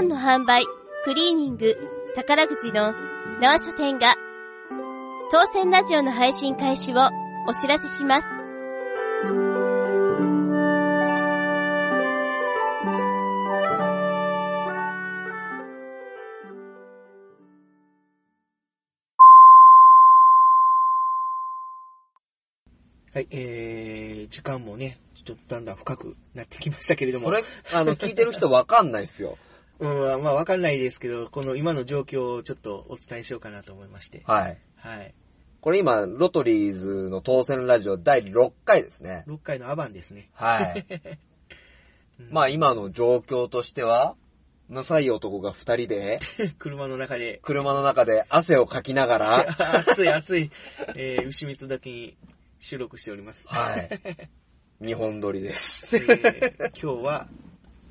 本の販売、クリーニング、宝くじの縄書店が、当選ラジオの配信開始をお知らせします。はい、えー、時間もね、ちょっとだんだん深くなってきましたけれども。それ、あの、聞いてる人わかんないっすよ。うん、まあわかんないですけど、この今の状況をちょっとお伝えしようかなと思いまして。はい。はい。これ今、ロトリーズの当選ラジオ第6回ですね。6回のアバンですね。はい。うんまあ今の状況としては、むさい男が2人で、車の中で、車の中で汗をかきながら、暑い暑い、えー、牛蜜だけに収録しております。はい。日本撮りです。えー今日は、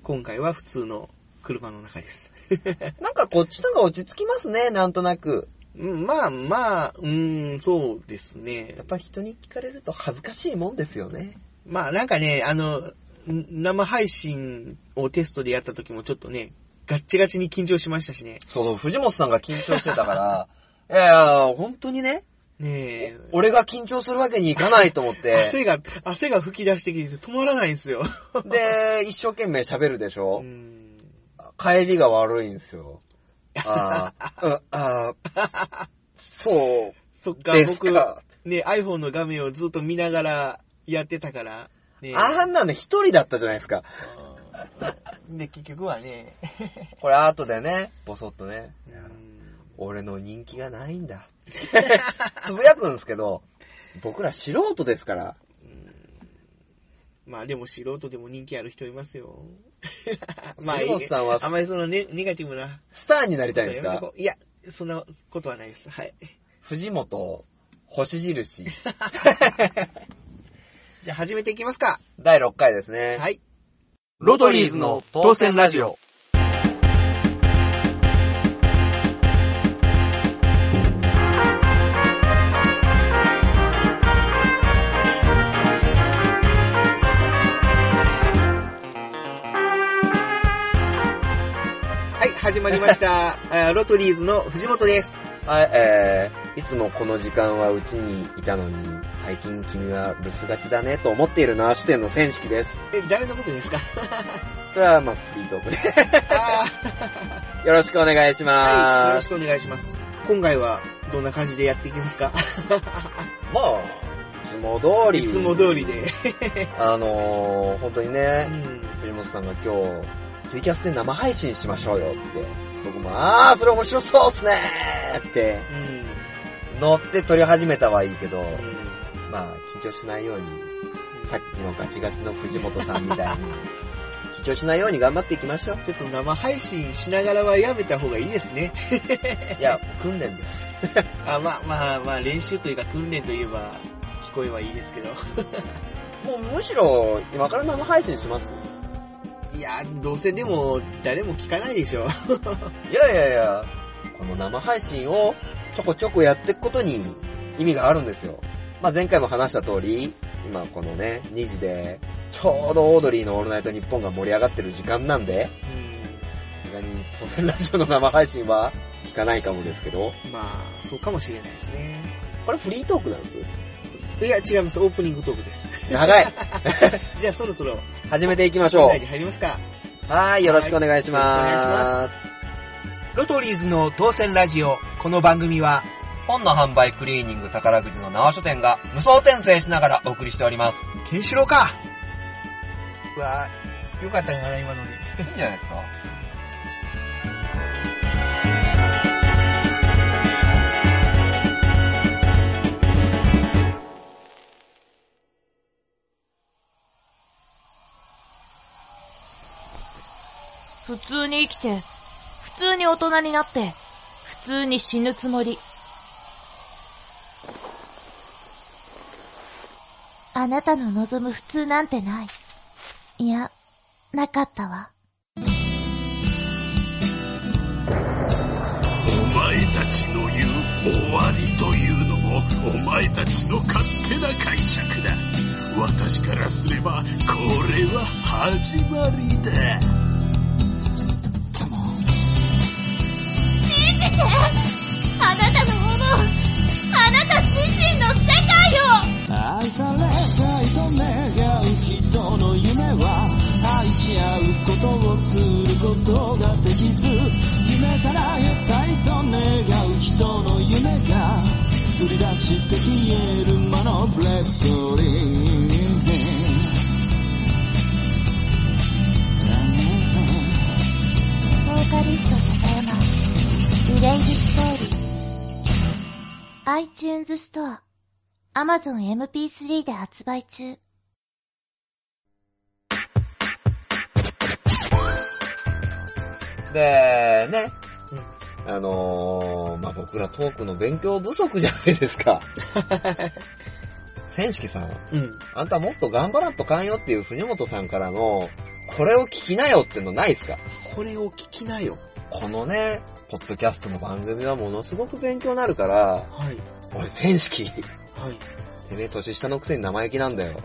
今回は普通の車の中です。なんかこっちのが落ち着きますね、なんとなく。うんまあまあ、うーん、そうですねやっ。ぱ人に聞かれると恥ずかしいもんですよね。まあなんかね、あの、ん生配信をテストでやった時もちょっとね、ガッチガチに緊張しましたしね。そう、藤本さんが緊張してたから、いやいや、本当にね、ねえ。俺が緊張するわけにいかないと思って、汗が、汗が吹き出してきて止まらないんですよ。で、一生懸命喋るでしうょ、ん。帰りが悪いんですよ。あー うんあー、そうそっか、です僕、か。ね、iPhone の画面をずっと見ながらやってたから、ねあんなの一人だったじゃないですか。うんで、結局はね、これ後でね、ボソッとね、うん俺の人気がないんだ。つぶやくんですけど、僕ら素人ですから。まあでも素人でも人気ある人いますよ。まあ、藤本さんはあまりそのネネガティブな。スターになりたいんですか？いや、そんなことはないです。はい。藤本、星印。じゃあ始めていきますか。第6回ですね。はい。ロトリーズの当選ラジオ。始まりました。あロトリーズの藤本です。はい、えー、いつもこの時間はうちにいたのに、最近君は留守がちだねと思っている縄支店の千式です。え、誰のことですか？それはまあフリートークで。あ よろしくお願いしーはい、よます。ろしくお願いします。今回はどんな感じでやっていきますか？まあ、いつも通り。いつも通りで。あのー、本当にうね、ん。藤本さんが今日、ツイキャスで生配信しましょうよって。僕も、あー、それ面白そうっすねーって、うん。乗って撮り始めたはいいけど、うんまあ、緊張しないように、さっきのガチガチの藤本さんみたいに、緊張しないように頑張っていきましょう。ちょっと生配信しながらはやめた方がいいですね。いや、訓練です。あまあまあまあ、練習というか訓練といえば、聞こえはいいですけど。もうむしろ、今から生配信しますいや、どうせでも、誰も聞かないでしょ。いやいやいや、この生配信をちょこちょこやっていくことに意味があるんですよ。まあ、前回も話した通り、今このね、2時で、ちょうどオードリーのオールナイトニッポンが盛り上がってる時間なんで、さすがに当選ラジオの生配信は聞かないかもですけど、まあ、そうかもしれないですね。これフリートークなんです？いや、違います。オープニングトークです。長い じゃあそろそろ、始めていきましょ本題に入りますか。う。はい、よろしくお願いします。よろしくお願いしますロトリーズの当選ラジオ。この番組は、本の販売クリーニング宝くじの縄書店が無双転生しながらお送りしております。ケンシロウか。うわぁ、よかったかな、今ので。いいんじゃないですか普通に生きて、普通に大人になって、普通に死ぬつもり。あなたの望む普通なんてない。いや、なかったわ。お前たちの言う終わりというのもお前たちの勝手な解釈だ私からすればこれは始まりだてあなたの思うあなた自身の世界を。愛されたいと願う人の夢は愛し合うことをすることができず夢から得たいと願う人の夢が売り出して消える魔のブレック iTunes ストア Amazon MP3 で発売中で、ね。あのー、まあ、僕らトークの勉強不足じゃないですか。千式さん、うん。あんたもっと頑張らんとかんよっていう藤本さんからの、これを聞きなよってのないですか？これを聞きなよ。このね、ポッドキャストの番組はものすごく勉強になるから、はい。俺、千式、はい。てめえ年下のくせに生意気なんだよ。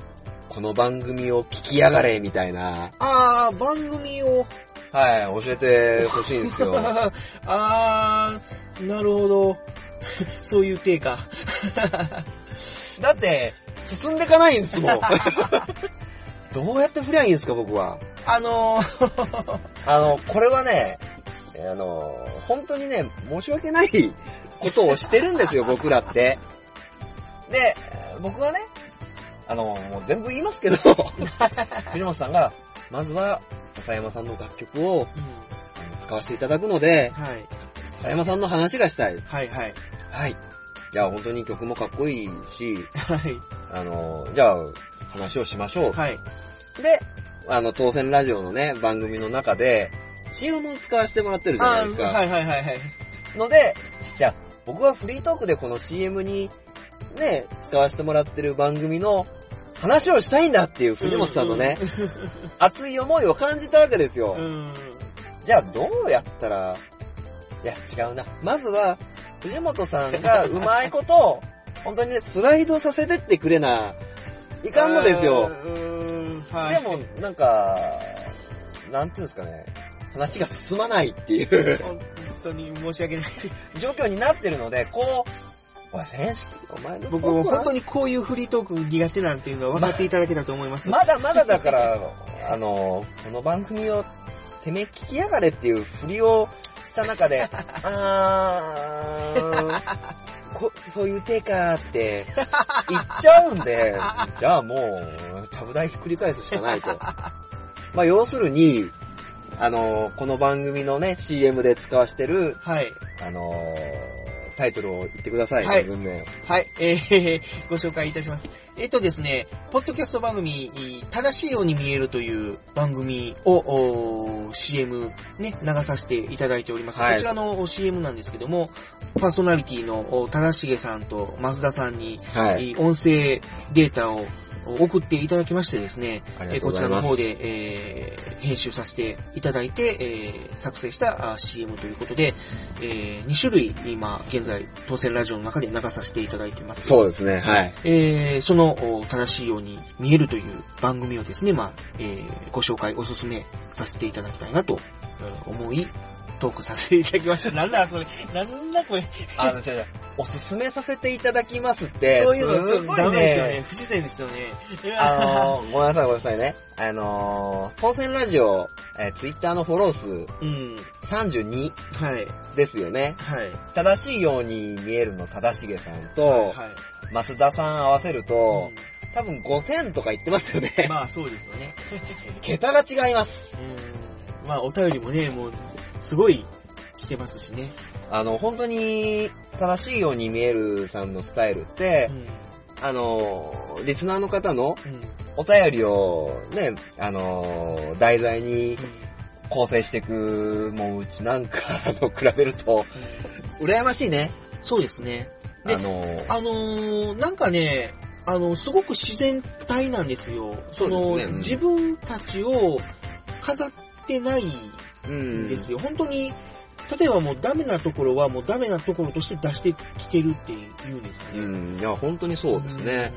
この番組を聞きやがれ、みたいな。あー、番組を。はい、教えてほしいんですよ。あー、なるほど。そういう体か。だって、進んでかないんですもん。どうやって振りゃいいんですか、僕は。あのー、あの、これはね、あの、本当にね、申し訳ないことをしてるんですよ、僕らって。で、僕はね、あの、もう全部言いますけど、藤本さんが、まずは、笹山さんの楽曲を使わせていただくので、はい。笹山さんの話がしたい。はいはい。はい。いや、本当に曲もかっこいいし、はい。あの、じゃあ、話をしましょう。はい。で、あの、当選ラジオのね、番組の中で、CM を使わせてもらってるじゃないですか。はいはいはいはい。ので、じゃあ、僕はフリートークでこの CM に、ね、使わせてもらってる番組の話をしたいんだっていう藤本さんのね、熱い思いを感じたわけですよう。ん。じゃあ、どうやったら、いや、違うな。まずは、藤本さんがうまいこと、本当にね、スライドさせてってくれな、いかんのですよ。はい。でも、なんか、なんていうんですかね、話が進まないっていう本当に申し訳ない。状況になってるので、こう、おい、選手、お前の僕、本当にこういうフリートーク苦手なんていうのは分かっていただけたと思います。まだまだだから、あの、この番組を、てめえ聞きやがれっていう振りをした中で、あー、こそういう手かーって言っちゃうんで、じゃあもう、ちゃぶ台ひっくり返すしかないと。まあ、要するに、あの、この番組のね、CM で使わしてる、はい。あの、タイトルを言ってください、はい。はい、えー、ご紹介いたします。えっ、とですね、ポッドキャスト番組、正しいように見えるという番組を、CM ね、流させていただいております。はいこちらの CM なんですけども、パーソナリティのお正しげさんと増田さんに、はい。えー音声データを送っていただきましてですね、ありがとうえーこちら。の方で、えー編集させていただいて、えー作成したあ CM ということで、え2種類今現在当選ラジオの中で流させていただいてます。そうですね、はい。えーそのお正しいように見えるという番組をですね、まあ、えーご紹介、おすすめさせていただきたいなとえー思い、トークさせていただきました。なんだそれ、なんだこれ。あの、違う違うおすすめさせていただきますって、そういうのちょっとダメですよね。不自然ですよね。あのー、ごめんなさいごめんなさいね。あのー、当選ラジオ、えー、ツイッターのフォロー数うん。32はい。ですよね。はい。正しいように見えるの正しげさんと、はい。増田さん合わせると、多分5000とか言ってますよね。まあそうですよね。桁が違います。うん。まあお便りもね、もう、すごい来てますしね。あの、本当に正しいように見えるさんのスタイルってう、ん。あの、リスナーの方のうん。お便りをね、あの、題材に構成していく、もううちなんかと比べると、羨ましいね。そうですね。であの、あのー、なんかね、あの、すごく自然体なんですよ。そねうん自分たちを飾ってないうんんですよ。本当に、例えばもうダメなところはもうダメなところとして出してきてるっていうんですかね。うん、いや、本当にそうですね。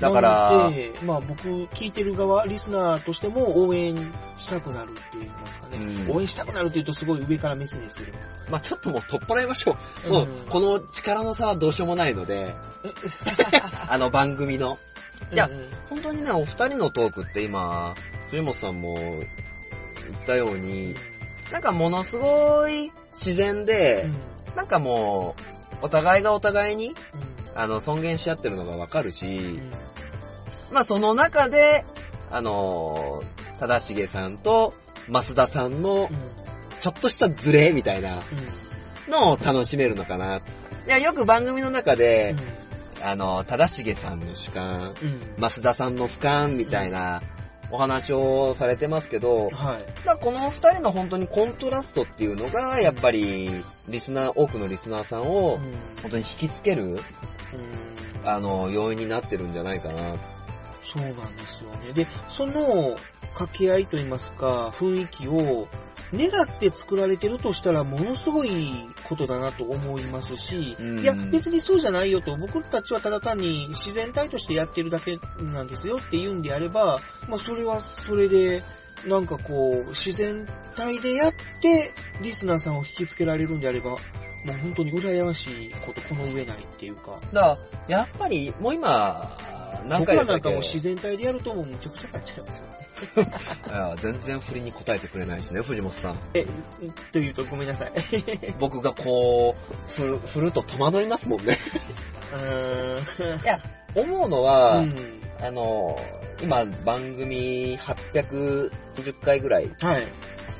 だからまあ僕、聞いてる側、リスナーとしても応援したくなるって言いますかね。うん応援したくなるって言うとすごい上から目線ですけど。まあちょっともう取っ払いましょう。もう、うんこの力の差はどうしようもないので、あの番組の。いやうんうん本当にね、お二人のトークって今、藤本さんも言ったように、なんかものすごい自然で、なんかもう、お互いがお互いに、あの、尊厳し合ってるのがわかるし、まあその中で、あの、正成さんと増田さんのちょっとしたズレみたいなのを楽しめるのかな。いや、よく番組の中で、あの、正成さんの主観、増田さんの俯瞰みたいなお話をされてますけど、はい。まあこの二人の本当にコントラストっていうのが、やっぱり、リスナー、多くのリスナーさんを、本当に引きつける、あの、要因になってるんじゃないかな。そうなんですよね。で、その掛け合いといいますか、雰囲気を願って作られてるとしたら、ものすごいことだなと思いますし、うんいや、別にそうじゃないよと、僕たちはただ単に自然体としてやってるだけなんですよって言うんであれば、まあ、それはそれで、なんかこう、自然体でやって、リスナーさんを引きつけられるんであれば、もう本当に羨ましいこと、この上ないっていうか。だから、やっぱり、もう今、何僕回でしたっけ？らなんかもう自然体でやるともうむちゃくちゃになっちゃいますよね。全然振りに答えてくれないしね、藤本さん。え、というとごめんなさい。僕がこう、振る、振ると戸惑いますもんね。うーん。いや、思うのは、うん。あの、今番組850回ぐらいはい。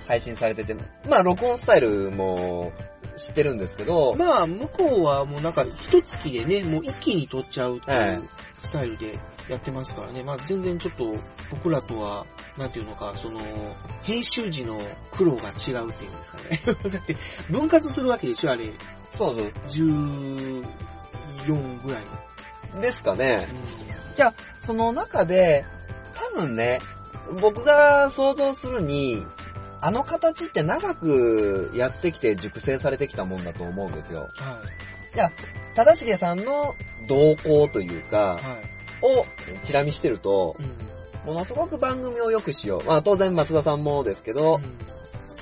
配信されてて、まあ録音スタイルも知ってるんですけど、まあ、向こうはもうなんか、一月でね、もう一気に撮っちゃうってはいいうスタイルでやってますからね。まあ、全然ちょっと、僕らとは、なんていうのか、その、編集時の苦労が違うっていうんですかね。だって、分割するわけでしょ、あれ。そうそう。14ぐらい。ですかね。うんじゃあ、その中で、多分ね、僕が想像するに、あの形って長くやってきて熟成されてきたもんだと思うんですよ。はい。じゃあ、正成さんの動向というか、はい。をチラ見してると、うん。ものすごく番組を良くしよう。まあ当然松田さんもですけど、うん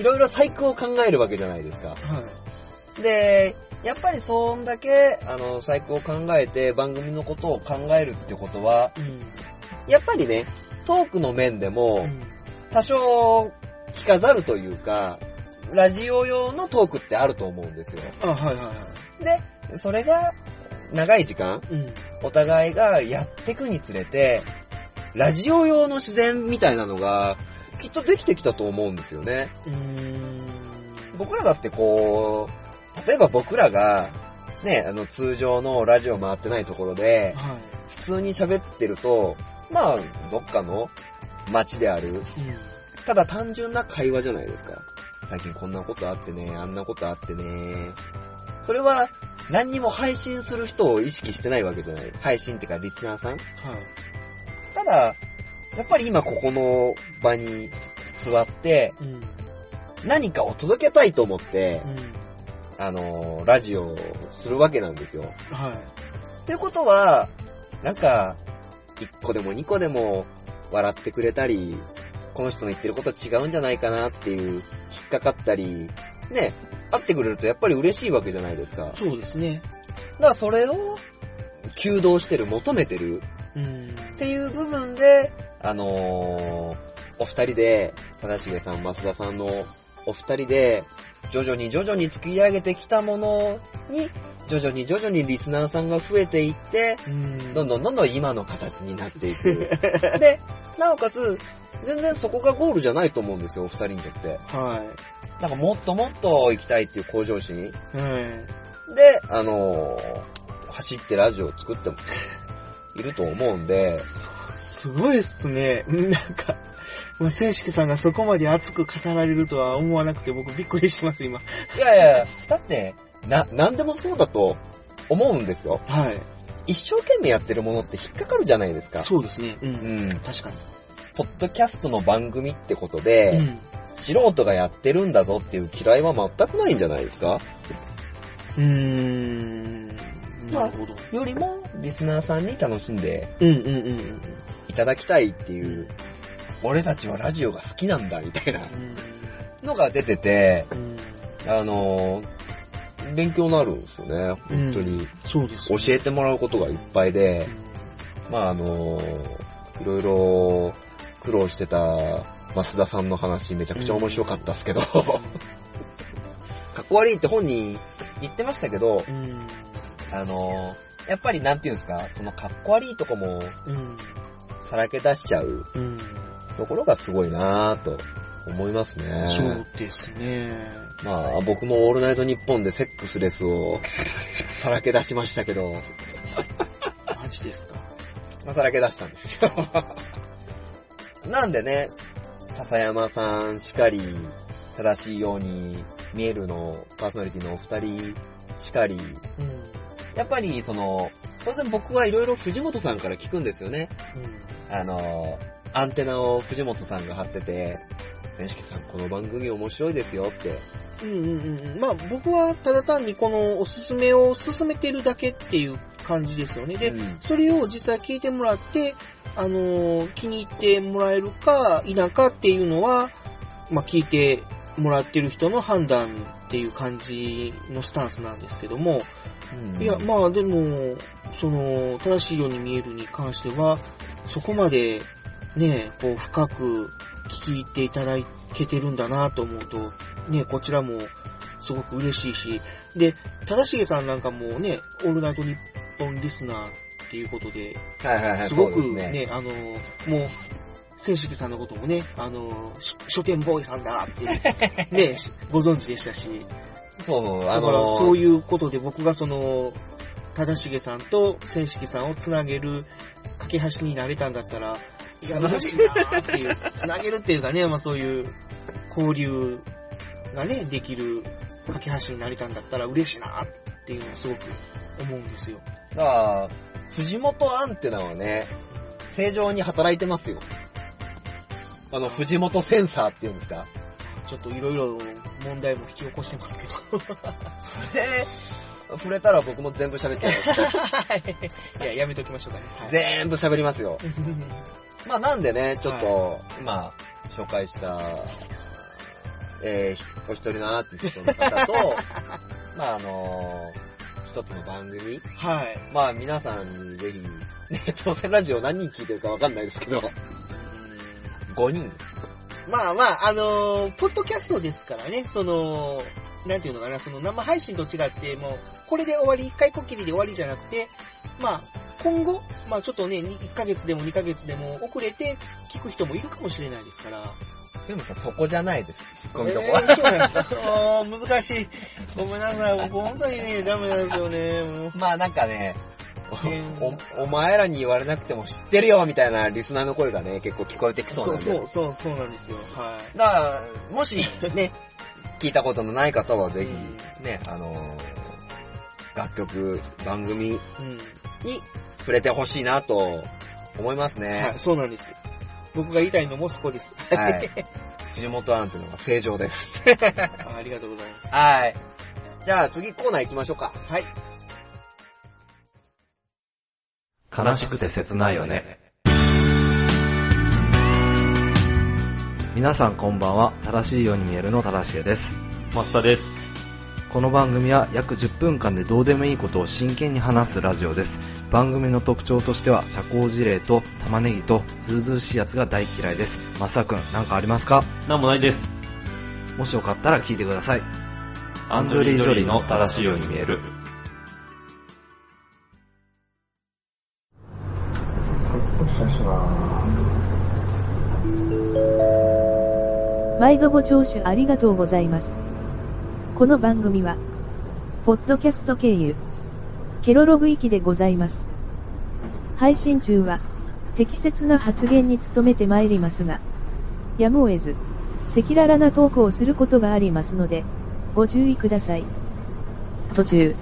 いろいろ細工を考えるわけじゃないですか。はい。で、やっぱりそんだけ、あの、細工を考えて番組のことを考えるってことは、うん。やっぱりね、トークの面でもう、ん多少、着飾るというか、ラジオ用のトークってあると思うんですよ。あ、はいはいはい。で、それが、長い時間、うん。お互いがやっていくにつれて、ラジオ用の自然みたいなのが、きっとできてきたと思うんですよね。うーん。僕らだってこう、例えば僕らが、ね、あの通常のラジオ回ってないところで、はい。普通に喋ってると、まあ、どっかの街である、うん。ただ単純な会話じゃないですか。最近こんなことあってね、あんなことあってね。それは、何にも配信する人を意識してないわけじゃない。配信ってかリスナーさんはい。ただ、やっぱり今ここの場に座って、うん。何かを届けたいと思って、うん。あのーラジオをするわけなんですよ。はい。ということは、なんか、1個でも2個でも笑ってくれたり、この人の言ってること違うんじゃないかなっていう、引っかかったり、ね、会ってくれるとやっぱり嬉しいわけじゃないですか。だかそうですね。らそれを、求導してる、求めてるうん。っていう部分で、あのーお二人で、正成さん、増田さんのお二人で、徐々に徐々に作り上げてきたものに、徐々に徐々にリスナーさんが増えていって、うん。どんどんどんどん今の形になっていく。で、なおかつ、全然そこがゴールじゃないと思うんですよ、お二人にとって。はなんかもっともっと行きたいっていう向上心。い。はい。で、あのー走ってラジオを作ってもいると思うんで、すごいっすね。なんか、もう、正式さんがそこまで熱く語られるとは思わなくて僕びっくりします、今。いやいや、だって、な、なんでもそうだと思うんですよ。はい。一生懸命やってるものって引っかかるじゃないですか。そうですね。う。うんん。確かに。ポッドキャストの番組ってことで、うん。素人がやってるんだぞっていう嫌いは全くないんじゃないですかうーん。なるほど。よりも、リスナーさんに楽しんでうんうんうんうん。いただきたいっていう、俺たちはラジオが好きなんだ、みたいなのが出てて、うん。あのー勉強になるんですよね、本当に。そうです、教えてもらうことがいっぱいで、まああのーいろいろ苦労してた増田さんの話めちゃくちゃ面白かったっすけど、かっこ悪いって本人言ってましたけど。あのーやっぱりなんていうんですか、そのかっこ悪いとこもうん。さらけ出しちゃううん。ところがすごいなぁと思いますね。そうですね。まあ僕もオールナイトニッポンでセックスレスを さらけ出しましたけど、マジですか？まあ、さらけ出したんですよ。なんでね、笹山さんしかり、正しいように見えるの、パーソナリティのお二人しかり、うん。やっぱりその、当然僕はいろいろ藤本さんから聞くんですよね。あの、アンテナを藤本さんが張ってて、選手さんこの番組面白いですよって。うんうんうんうん。まあ僕はただ単にこのおすすめを進めてるだけっていう感じですよね。で、うんそれを実際聞いてもらって、あのー気に入ってもらえるか否かっていうのは、まあ聞いてもらってる人の判断っていう感じのスタンスなんですけども、いや、まあでも、その、正しいように見えるに関しては、そこまでね、こう深く聞き入っていただけてるんだなと思うと、ね、こちらもすごく嬉しいし、で、正しげさんなんかもね、オールナイトニッポンリスナーっていうことで、はいはいはい、すごくね、あの、もう、千式さんのこともね、あの、し書店ボーイさんだって、ね、ご存知でしたし、そうそう、あだからの、そういうことで僕がその、正しげさんと千式さんをつなげる架け橋になれたんだったら、いや、嬉しいなーっていう、つなげるっていうかね、まあそういう交流がね、できる架け橋になれたんだったら嬉しいなっていうのをすごく思うんですよ。だから、藤本アンテナはね、正常に働いてますよ。あの、藤本センサーっていうんですか？ちょっといろいろ問題も引き起こしてますけど。それで、触れたら僕も全部喋っちゃ います。いや、やめときましょうかね。はい全部喋りますよ。まあなんでね、ちょっと、今、紹介した、えー、お一人のアーティストの方と、まああの一つの番組。はい。まあ皆さんにぜひ、ね、当選ラジオ何人聞いてるかわかんないですけど、5人。まあまあ、あのーポッドキャストですからね、その、なんていうのかな、その生配信と違って、もう、これで終わり、一回こっきりで終わりじゃなくて、まあ、今後、まあちょっとね、1ヶ月でも2ヶ月でも遅れて聞く人もいるかもしれないですから。でもさ、そこじゃないです。ツッコミとこえーそうなんです難しい。ごめんなさい、僕本当にね、ダメなんですよね。まあなんかね、ーお、お前らに言われなくても知ってるよみたいなリスナーの声がね、結構聞こえてきそうそなんで。うそうそう、そうなんですよ。はい。だから、もしね、聞いたことのない方はぜひ、ね、あのー楽曲、番組うん。に触れてほしいなと思いますはねい、。そうなんです。僕が言いたいのもそこです。はい。藤本アンというのが正常です。あ ありがとうございます。はい。じゃあ次コーナー行きましょうか。はい。悲しくて切ないよね。皆さんこんばんは。正しいように見えるの正しげです。マスタです。この番組は約10分間でどうでもいいことを真剣に話すラジオです。番組の特徴としては社交辞令と玉ねぎとズうずうしいやつが大嫌いです。マサ君、なんかありますか？なんもないです。もしよかったら聞いてください。アンジョリー・ジョリーの正しいように見える。毎度ご聴取ありがとうございます。この番組は、ポッドキャスト経由、ケロログ域でございます。配信中は、適切な発言に努めてまいりますが、やむを得ず、赤裸々なトークをすることがありますので、ご注意ください。途中、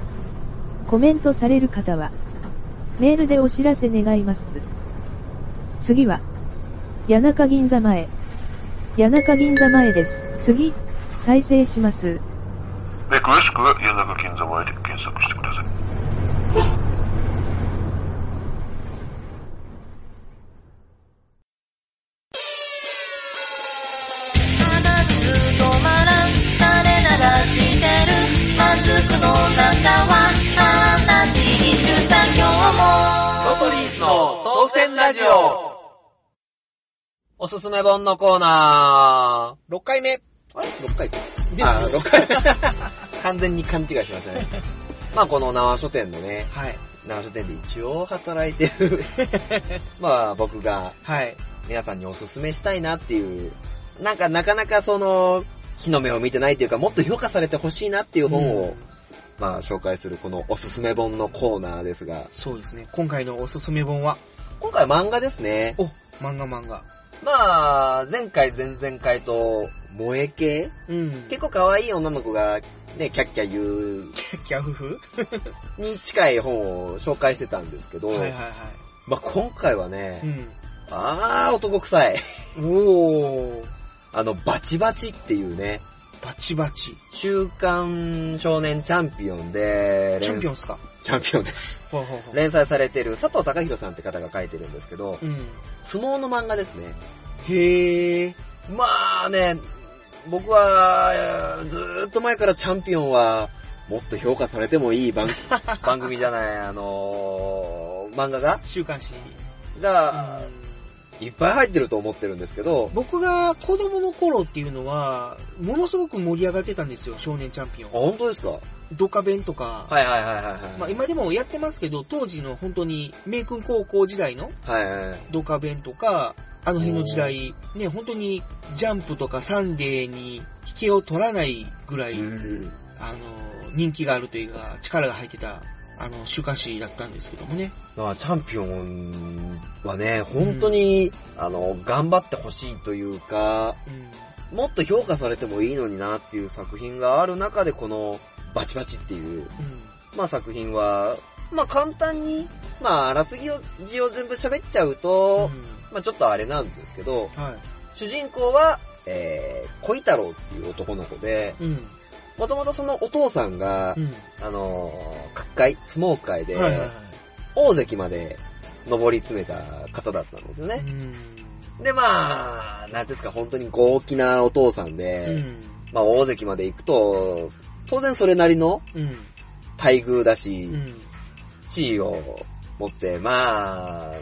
コメントされる方は、メールでお知らせ願います。次は、谷中銀座前。谷中銀座前です。次、再生します。で、詳しくは谷中銀座前で検索してください。ラジオおすすめ本のコーナー。6回目。あれ ?6 回？か。ですあー、6回。完全に勘違いしましたね。まあこの縄書店のね、はい。縄書店で一応働いてる、まあ僕がはい。皆さんにおすすめしたいなっていう、なんかなかなかその、日の目を見てないというか、もっと評価されてほしいなっていう本を、うんまあ紹介するこのおすすめ本のコーナーですが、そうですね。今回のおすすめ本は、今回は漫画ですね。お、漫画漫画。まあ、前回前々回と、萌え系？うん。結構可愛い女の子が、ね、キャッキャ言うキャフフに近い本を紹介してたんですけど、はいはいはい。まあ今回はね、うん。あー男臭い。おー。あの、バチバチっていうね、バチバチ。週刊少年チャンピオンで、チャンピオンンっすか？チャンピオンです。ほうほうほう。連載されてる佐藤隆弘さんって方が書いてるんですけど、うん。相撲の漫画ですね。へー。まあね、僕は、えーずーっと前からチャンピオンは、もっと評価されてもいい番 番組じゃない、あのー漫画が、週刊誌。が、いっぱい入ってると思ってるんですけど、僕が子供の頃っていうのは、ものすごく盛り上がってたんですよ、少年チャンピオあ、ン。本当ですか？はいドカベンとか。はいはいはいはい。まあ今でもやってますけど、当時の本当に、名君高校時代のはいはいはい。ドカベンとか、あの辺の時代、ね、本当にジャンプとかサンデーに引けを取らないぐらい、うんあの、人気があるというか、力が入ってた、あの、週刊誌だったんですけどもね。まあ、チャンピオンはね、本当に、あの、頑張ってほしいというか、うん。もっと評価されてもいいのになっていう作品がある中で、この、バチバチっていう、まあ作品は、まあ簡単に、まああらすぎを、字を全部喋っちゃううん。と、まあちょっとあれなんですけど、は主人公は、えー、小太郎っていう男の子で、い。うん。もともとそのお父さんが、うん。あのー、各界、相撲界で、はいはいはい。大関まで上り詰めた方だったんですよね。うん。で、まあ、なんですか、本当に豪気なお父さんで、うん。まあ大関まで行くと、当然それなりのうん。待遇だし、うん。地位を持って、まあ、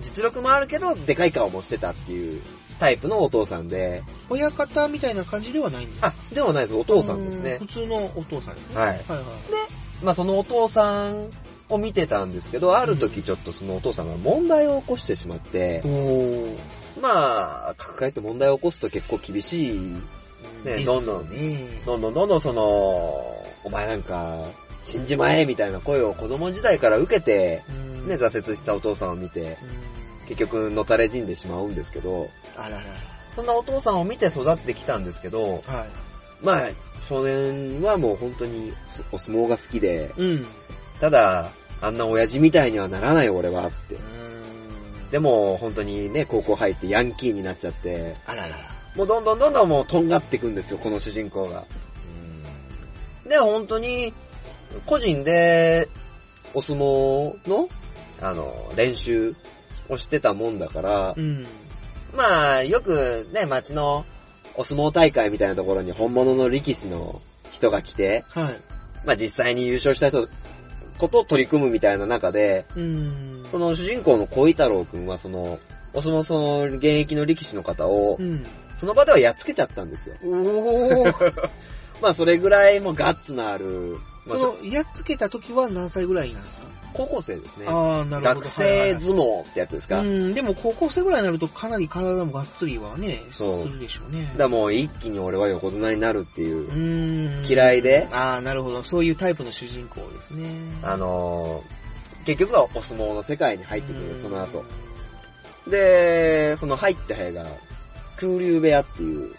実力もあるけど、でかい顔もしてたっていうタイプのお父さんで、親方みたいな感じではないんですあ、ではないです、お父さんですね普。通のお父さんですね。はいはいはい。まあそのお父さんを見てたんですけど、ある時ちょっとそのお父さんが問題を起こしてしまってお、ー。まあ、抱えて問題を起こすと結構厳しい、ねどんどんね。どんどんどんどんその、お前なんか、死んじまえみたいな声を子供時代から受けて、うんね、挫折したお父さんを見て、うん結局、のたれ死んでしまうんですけど、あららそんなお父さんを見て育ってきたんですけど、ら。はい。まあ、少年はもう本当にお相撲が好きで、うん。ただ、あんな親父みたいにはならない俺はって。でも、本当にね、高校入ってヤンキーになっちゃって、あららら。もうどんどんどんどんもうとんがっていくんですよ、この主人公が。で、本当に、個人で、お相撲の、あの、練習をしてたもんだからう、ん。まあ、よくね、街のお相撲大会みたいなところに本物の力士の人が来て、はい。まあ実際に優勝した人、ことを取り組むみたいな中で、うん。その主人公の小太郎くんはその、お相撲その現役の力士の方をう、ん。その場ではやっつけちゃったんですよ。おー。まあそれぐらいもうガッツのある、まあ、その、やっつけた時は何歳ぐらいなんですか？高校生ですね。ああ、なるほ学ど。はいはい生相撲ってやつですか？だかうん、でも高校生ぐらいになるとかなり体もがっつりはね、そうするでしょうね。らもう一気に俺は横綱になるっていうう、ん。嫌いで？ああ、なるほど。そういうタイプの主人公ですね。あのー、結局はお相撲の世界に入ってくる、うんその後。。で、その入った部屋が、空流部屋っていう、うん。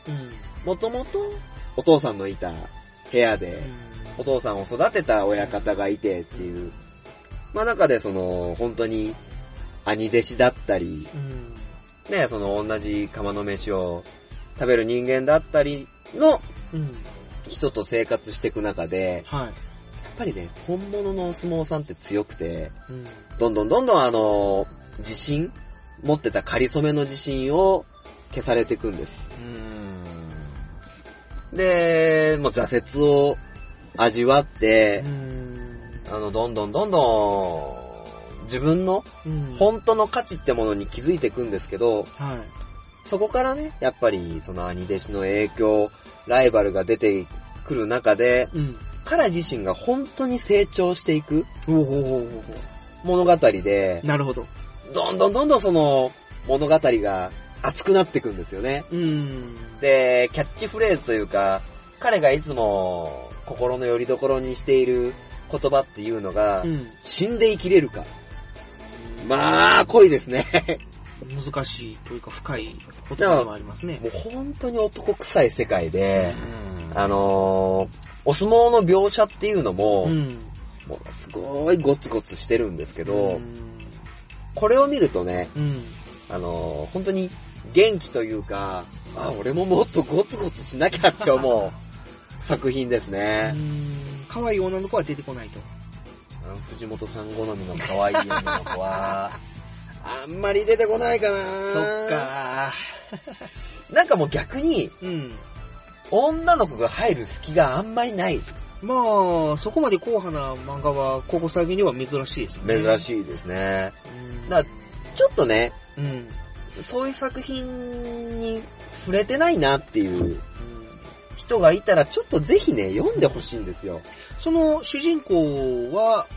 もともとお父さんのいた部屋で、お父さんを育てた親方がいてっていう、まあ中でその、本当に、兄弟子だったり、うん。ね、その同じ釜の飯を食べる人間だったりのうん。人と生活していく中で、はい。やっぱりね、本物のお相撲さんって強くて、うん。どんどんどんどんあの、自信持ってた仮初めの自信を消されていくんです。で、もう挫折を味わってう、ん。あの、どんどんどんどん、自分のうん。本当の価値ってものに気づいていくんですけど、はい。そこからね、やっぱりその兄弟子の影響、ライバルが出てくる中で、うん。彼自身が本当に成長していく物語でう。、なるほど。どんどんどんどんその物語が熱くなっていくんですよね。うん。で、キャッチフレーズというか、彼がいつも心の拠り所にしている言葉っていうのが、うん。死んで生きれるか。まあ、濃いですね。難しいというか深い言葉でもありますね。もう本当に男臭い世界で、うんあのー、お相撲の描写っていうのも、うん。もうすごいゴツゴツしてるんですけど、うんこれを見るとね、うん。あのー、本当に元気というか、あ、俺ももっとゴツゴツしなきゃって思う作品ですうね。ん可愛い女の子は出てこないと。藤本さん好みの可愛い女の子は、あんまり出てこないかなそっ。かなんかもう逆に、うん。女の子が入る隙があんまりない。まあ、そこまで硬派な漫画は、ここ最近には珍しいですよね。珍い。しいですね。うん。だからちょっとね、うん。そういう作品に触れてないなっていう人がいたら、ちょっとぜひね、読んでほしいんですよ。その主人公は、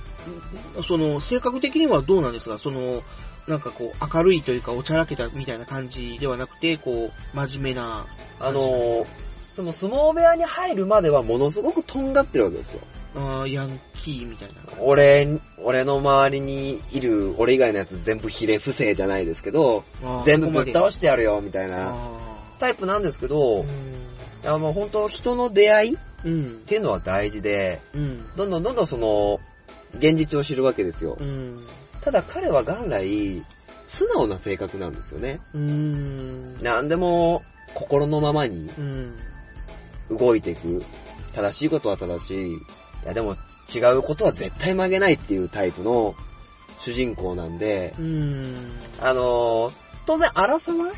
んその性格的にはどうなんですか？その、なんかこう、明るいというか、おちゃらけたみたいな感じではなくて、こう、真面目な、あのー、その相撲部屋に入るまではものすごくとんがってるわけですよ。あーヤンキーみたいな。俺、俺の周りにいる、俺以外のやつ全部ひれ不正じゃないですけど、全部ぶっ倒してやるよ、みたいなあタイプなんですけーど、いやもう本当人の出会いっうん。ていうのは大事で、うん。どんどんどんどんその、現実を知るわけですよ。うん。ただ彼は元来、素直な性格なんですよね。うん。なんでも、心のままにうん。動いていく。正しいことは正しい。いやでも違うことは絶対曲げないっていうタイプの主人公なんで、うん。あのー当然荒さは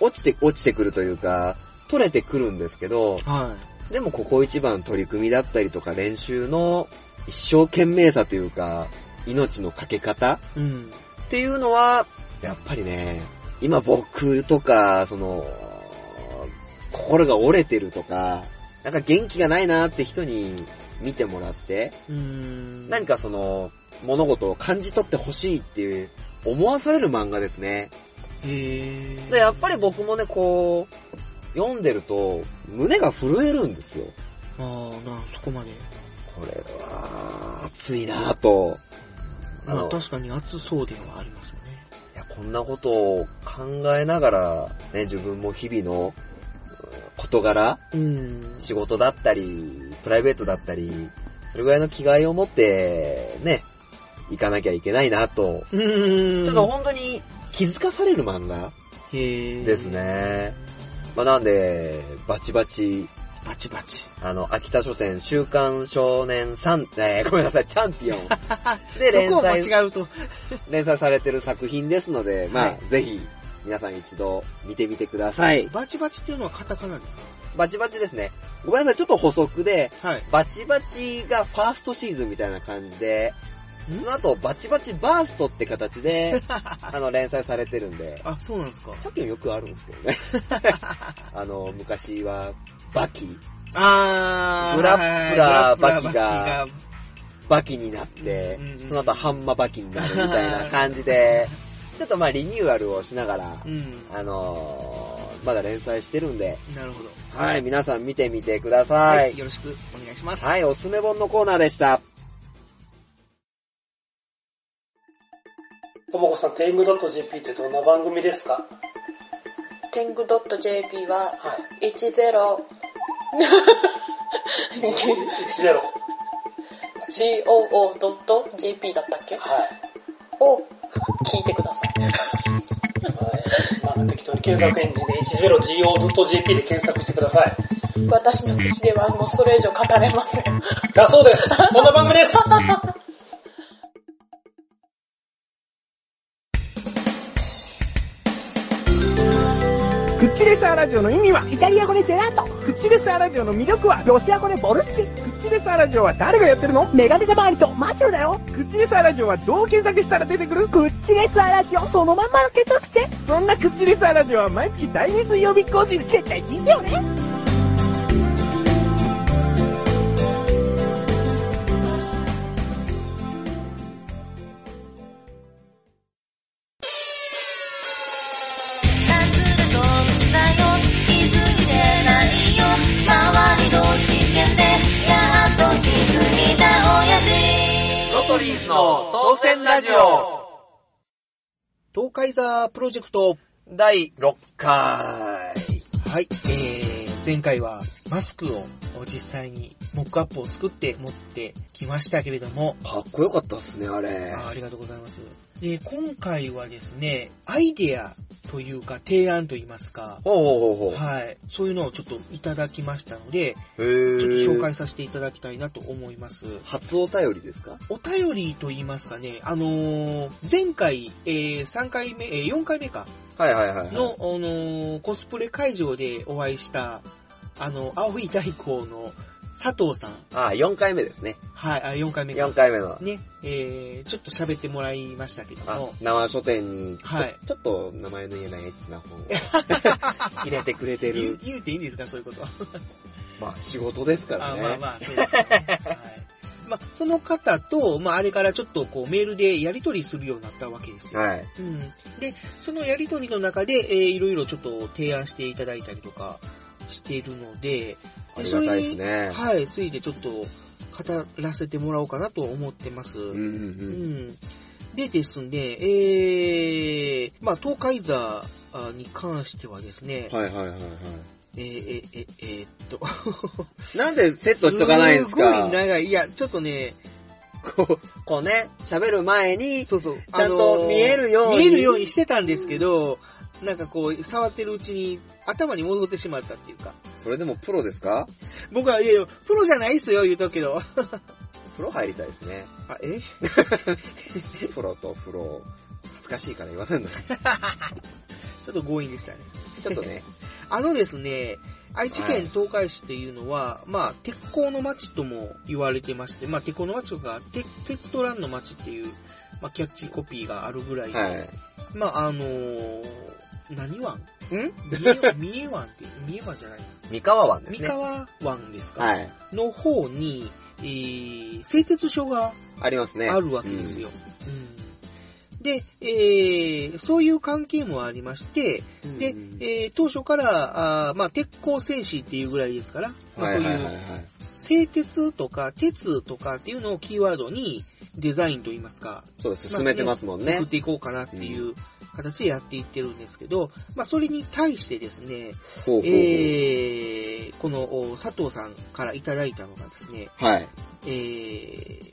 落ちて、落ちてくるというか、取れてくるんですけど、はでもここ一番取り組みだったりとか練習の一生懸命さというか、命のかけ方い。うん。っていうのは、やっぱりね、今僕とか、その、心が折れてるとか、なんか元気がないなって人に見てもらって、うん。何かその、物事を感じ取ってほしいっていう、思わされる漫画ですね。へーで、やっぱり僕もね、こう、読んでると、胸が震えるんですよ。ああ、な、そこまで。これは、熱いなぁと。まあ確かに熱そうではありますよね。いや、こんなことを考えながら、ね、自分も日々のうん事柄、うん。仕事だったり、プライベートだったり、それぐらいの気概を持って、ね、行かなきゃいけないなと。うん。ちょっと本当に気づかされる漫画へーです。ね。まあ、なんで、バチバチ、バチバチ。あの、秋田書店週刊少年3、えーごめんなさい、チャンピオン で連そこを間載、違うと。連載されてる作品ですので、まあ、はいぜひ、皆さん一度見てみてください。バチバチっていうのはカタカナですバチバチですね。ごめんなさい、ちょっと補足で、かはい。バチバチがファーストシーズンみたいな感じで、その後、バチバチバーストって形で、あの、連載されてるんで、あ、そうなんですか。チャンピオンよくあるんですけどね。あの、昔は、バキ、あー。グラップラーバキがババキになってその後ハンマバキになるみたいな感じで、ちょっとまあリニューアルをしながら。うん。あのー、まだ連載してるんで、なるほど。はい、皆さん見てみてくださ。はいい。よろしくお願いします。はい、おすすめ本のコーナーでした。ともこさん、テング .jp ってどんな番組ですか？天狗 .jp ははい。10 10。goo.jp だったっけ？はい。を聞いてください。はい。まあ、適当に検索エンジンで 10go.jp で検索してください。私の口ではもうそれ以上語れません。だそうです。そんな番組です。チレサーラジオの意味は？イタリア語でジェラート。クッチレサーラジオの魅力は？ロシア語でボルシチクッチ？チレサーラジオは誰がやってるの？メガネタ周りとマシュルだよ。クッチレサーラジオはどう検索したら出てくる？クッチレサーラジオそのまんまの検索して。そんなクッチレサーラジオは毎月第2水曜日更新。絶対聞いてよねロトリーズの当選ラジオ東海座プロジェクト第6回。はい、えー、前回はマスクを実際にモックアップを作って持ってきましたけれども、かっこよかったっすね、あれ。あありがとうございます。で、今回はですね、アイデアというか提案といいますか、ほうほうほう。はい、そういうのをちょっといただきましたので、ちょっと紹介させていただきたいなと思います。初お便りですか？お便りと言いますかね、あのー前回、えー3回目、えー4回目か、はいはいはいはい。の、あのーコスプレ会場でお会いした、あの、青い大光の佐藤さん。あ、4回目ですね。はい、あ、4回目か。4回目の。ね、えー、ちょっと喋ってもらいましたけどあも、、生書店に、はいちょちょっと名前の言えないエッチな本を 入れてくれて言うる。言うていいんですか、そういうことは。まあ仕事ですからあね。まあまあ、そうですね。はい。まあ、その方と、まあ、あれからちょっとこう、メールでやり取りするようになったわけですよ。はい。うん。で、そのやり取りの中で、えー、いろいろちょっと提案していただいたりとかしているので、ありがたいですね。はい、ついてちょっと語らせてもらおうかなと思ってます。うんうんうんでですね、えー、まあ、東海座あに関してはですね、はいはいはいはい。えー、えー、えー、えーっと、なんでセットしとかないんですすごいか長い。いや、ちょっとね、こう、こうね、喋る前に、そうそう、ちゃんと見えるように見えるようにしてたんですけど、なんかこう、触ってるうちに頭に戻ってしまったっていうか。それでもプロですか？僕は、いやいや、プロじゃないっすよ、言うとくけど。プロ入りたいですね。あ、え？プロとプロ、恥ずかしいから言わせんの。ち ちょっと強引でしたね。ょっとね、あのですね、愛知はい県東海市っていうのは、まあ、鉄鋼の町とも言われてまして、まあ、鉄鋼の町とか、鉄鉄とランの町っていう、まあ、キャッチコピーがあるぐらいで、はい。まあ、あのー、何湾？ん？三重湾って三重湾じゃないな。三河湾ですね。三河湾ですか、はい。の方に、えー、製鉄所がありますね。あるわけですよ。うんで、えー、そういう関係もありまして、うん。でうん、えー当初から、あーまあ、鉄鋼戦士っていうぐらいですから、まあ、そういう。製鉄とか鉄とかっていうのをキーワードにデザインといいますか、そうです、進めてますもんね作っ。ていこうかなっていう形でやっていってるんですけど、まあ、それに対してですね、ほうほうほうえー、このお佐藤さんからいただいたのがですね、はい。え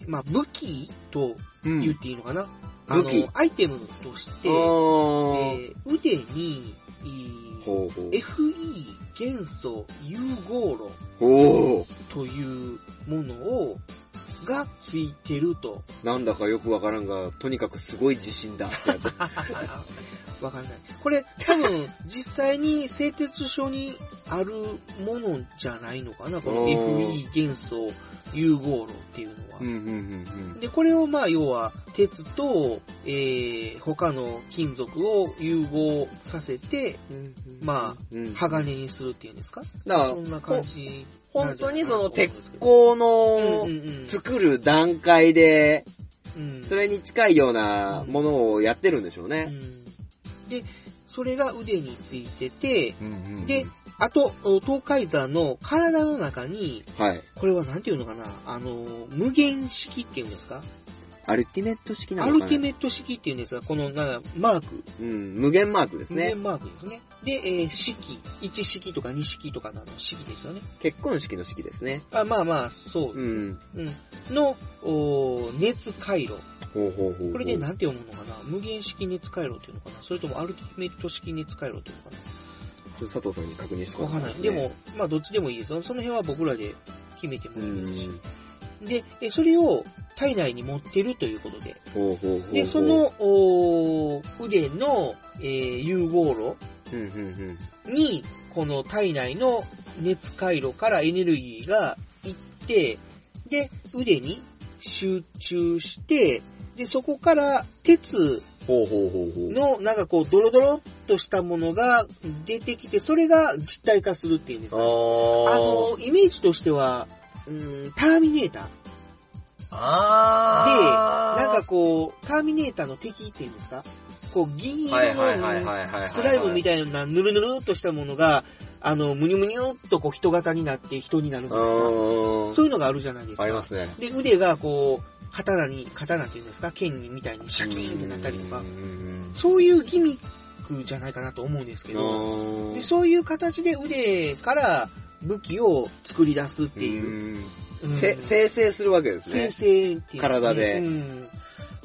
ー、まあ、武器とうん言っていいのかな、あ武器の、アイテムとして、えー腕に、えーほうほう。FE 元素融合炉。というものを、がついてると。なんだかよくわからんが、とにかくすごい自信だってやつ。わかんない。これ、多分、実際に製鉄所にあるものじゃないのかな？この FE 元素融合炉っていうのは。うんうんうんで、これをまあ、要は、鉄と、えー、他の金属を融合させて、うん。まあ、うん鋼にするっていうんですか？だからそんな感じ本当にその鉄鋼鋼のうんうんうん。作る段階で、うん。それに近いようなものをやってるんでしょうね。で、それが腕についてて、うんうんで、あと、東海座の体の中に、はい。これはなんていうのかな、あの、無限式っていうんですか？アルティメット式なアのかな？ルティメット式っていうんですが、この、なんか、マーク。うん、無限マークですね無限。マークですね。で、えー式。1式とか2式とかの式ですよね。結婚式の式ですね。あまあまあ、そう。うん。うん。の、おー熱回路。ほうほうほう。これでなんて読むのかな？無限式熱回路っていうのかな？それともアルティメット式熱回路っていうのかな？ちょっと佐藤さんに確認してわかんない。でも、まあどっちでもいいですよ。その辺は僕らで決めてもういいですし。ん。で、えそれを体内に持ってるということで。ほうほうほうほう。で、その、腕の、えー融合炉。に、この体内の熱回路からエネルギーが行って、で、腕に集中して、で、そこから鉄。の、なんかこう、ドロドロっとしたものが出てきて、それが実体化するっていうんですか。あの、イメージとしては、うん、ターミネーター。で、あー。なんかこう、ターミネーターの敵っていうんですか？こう、銀色のスライムみたいなぬるぬるっとしたものが、あの、むにゅむにゅっとこう人型になって人になるんですかうん。そういうのがあるじゃないですか。ありますね。で、腕がこう、刀に、刀っていうんですか？剣にみたいにシャキーンってなったりとか、そういうギミックじゃないかなと思うんですけど、でそういう形で腕から武器を作り出すっていう。うんせ生成するわけですね。生成っていうね体でうん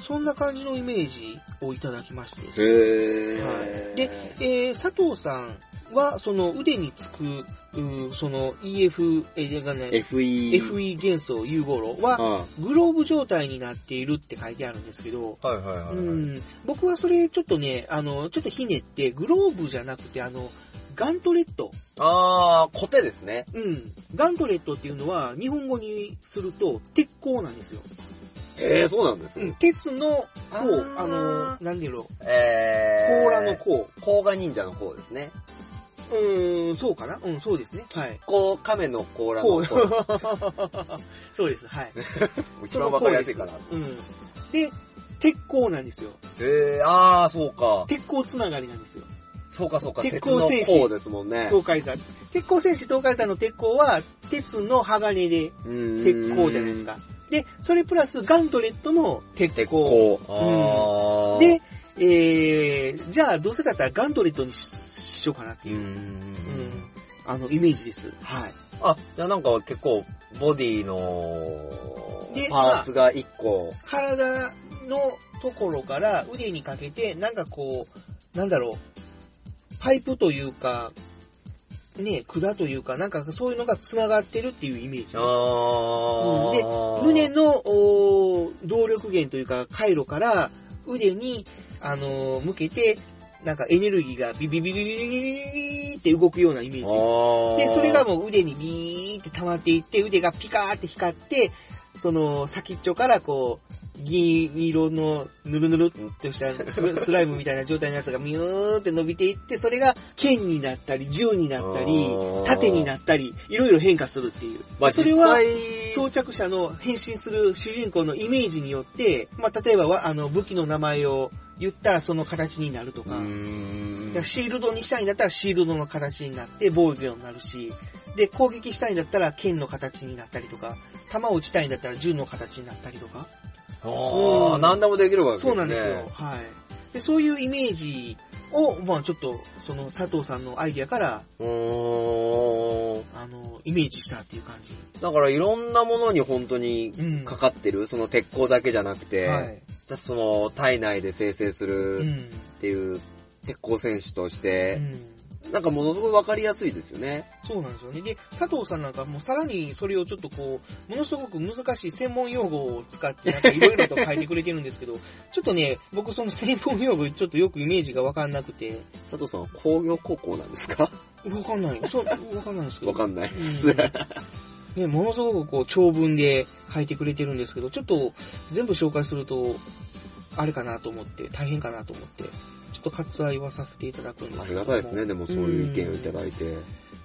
そんな感じのイメージをいただきまして。へはいー。で、えー佐藤さんは、その腕につく、うーその EF、えーがね、FE。FE 元素融合炉は、あグローブ状態になっているって書いてあるんですけど、はいはいはいはい。うん、僕はそれちょっとね、あの、ちょっとひねって、グローブじゃなくて、あの、ガントレット。あー、コテですね。うん。ガントレットっていうのは、日本語にすると、鉄鋼なんですよ。えー、そうなんですうん、鉄のあ鋼、ーあの、なんでやろえー。甲羅の甲。甲賀忍者の甲ですね。うーん、そうかな？うん、そうですね。はい。こう、亀の甲羅のこう甲。そうです、はい。一番わかりやすいかな。うん。で、鉄鋼なんですよ。えー、あー、そうか。鉄鋼つながりなんですよ。そうかそうか。鉄鋼戦士甲ですもんね。東海山。鉄鋼戦士東海山の鉄鋼は、鉄の鋼で鉄鋼じゃないですか。で、それプラスガントレットの鉄鋼。こう。あー。で、えー、じゃあどうせだったらガントレットにしようかなっていう、うん。うんあの、イメージです。はい。あ、じゃあなんか結構、ボディのでパーツが一個。体のところから腕にかけて、なんかこう、なんだろう、パイプというか、ね、管というか、なんかそういうのが繋がってるっていうイメージ。あうん、で、胸の動力源というか回路から腕に、あのー、向けて、なんかエネルギーがビビビビビビビって動くようなイメージ。で、それがもう腕にビーって溜まっていって、腕がピカーって光って、その先っちょからこう、銀色のぬるぬるっとしたスライムみたいな状態のやつがミューって伸びていって、それが剣になったり、銃になったり盾になったり、いろいろ変化するっていう。まあそれは装着者の変身する主人公のイメージによって、まあ、例えばわあの武器の名前を言ったらその形になるとか、だからシールドにしたいんだったらシールドの形になって防御になるし、で、攻撃したいんだったら剣の形になったりとか、弾を撃ちたいんだったら銃の形になったりとか。あ何でもできるわけですね。そうなんですよ。はい。で、そういうイメージを、まあちょっと、その佐藤さんのアイディアから。あの、イメージしたっていう感じ。だからいろんなものに本当にうん。かかってる、その鉄鋼だけじゃなくて、はい。その体内で生成すうるん。っていう鉄鋼戦士としうて、ん。なんかものすごいわかりやすいですよね。そうなんですよね。で、佐藤さんなんかもうさらにそれをちょっとこう、ものすごく難しい専門用語を使って、なんかいろいろと書いてくれてるんですけど、ちょっとね、僕その専門用語ちょっとよくイメージがわかんなくて、佐藤さんは工業高校なんですか？わかんない。そう、わかんないですけど。わかんないです。うんね、ものすごくこう長文で書いてくれてるんですけど、ちょっと全部紹介すると、あれかなと思って、大変かなと思って、ちょっと割愛はさせていただくんですあけどりがたいですね、でもそういう意見をいただいて。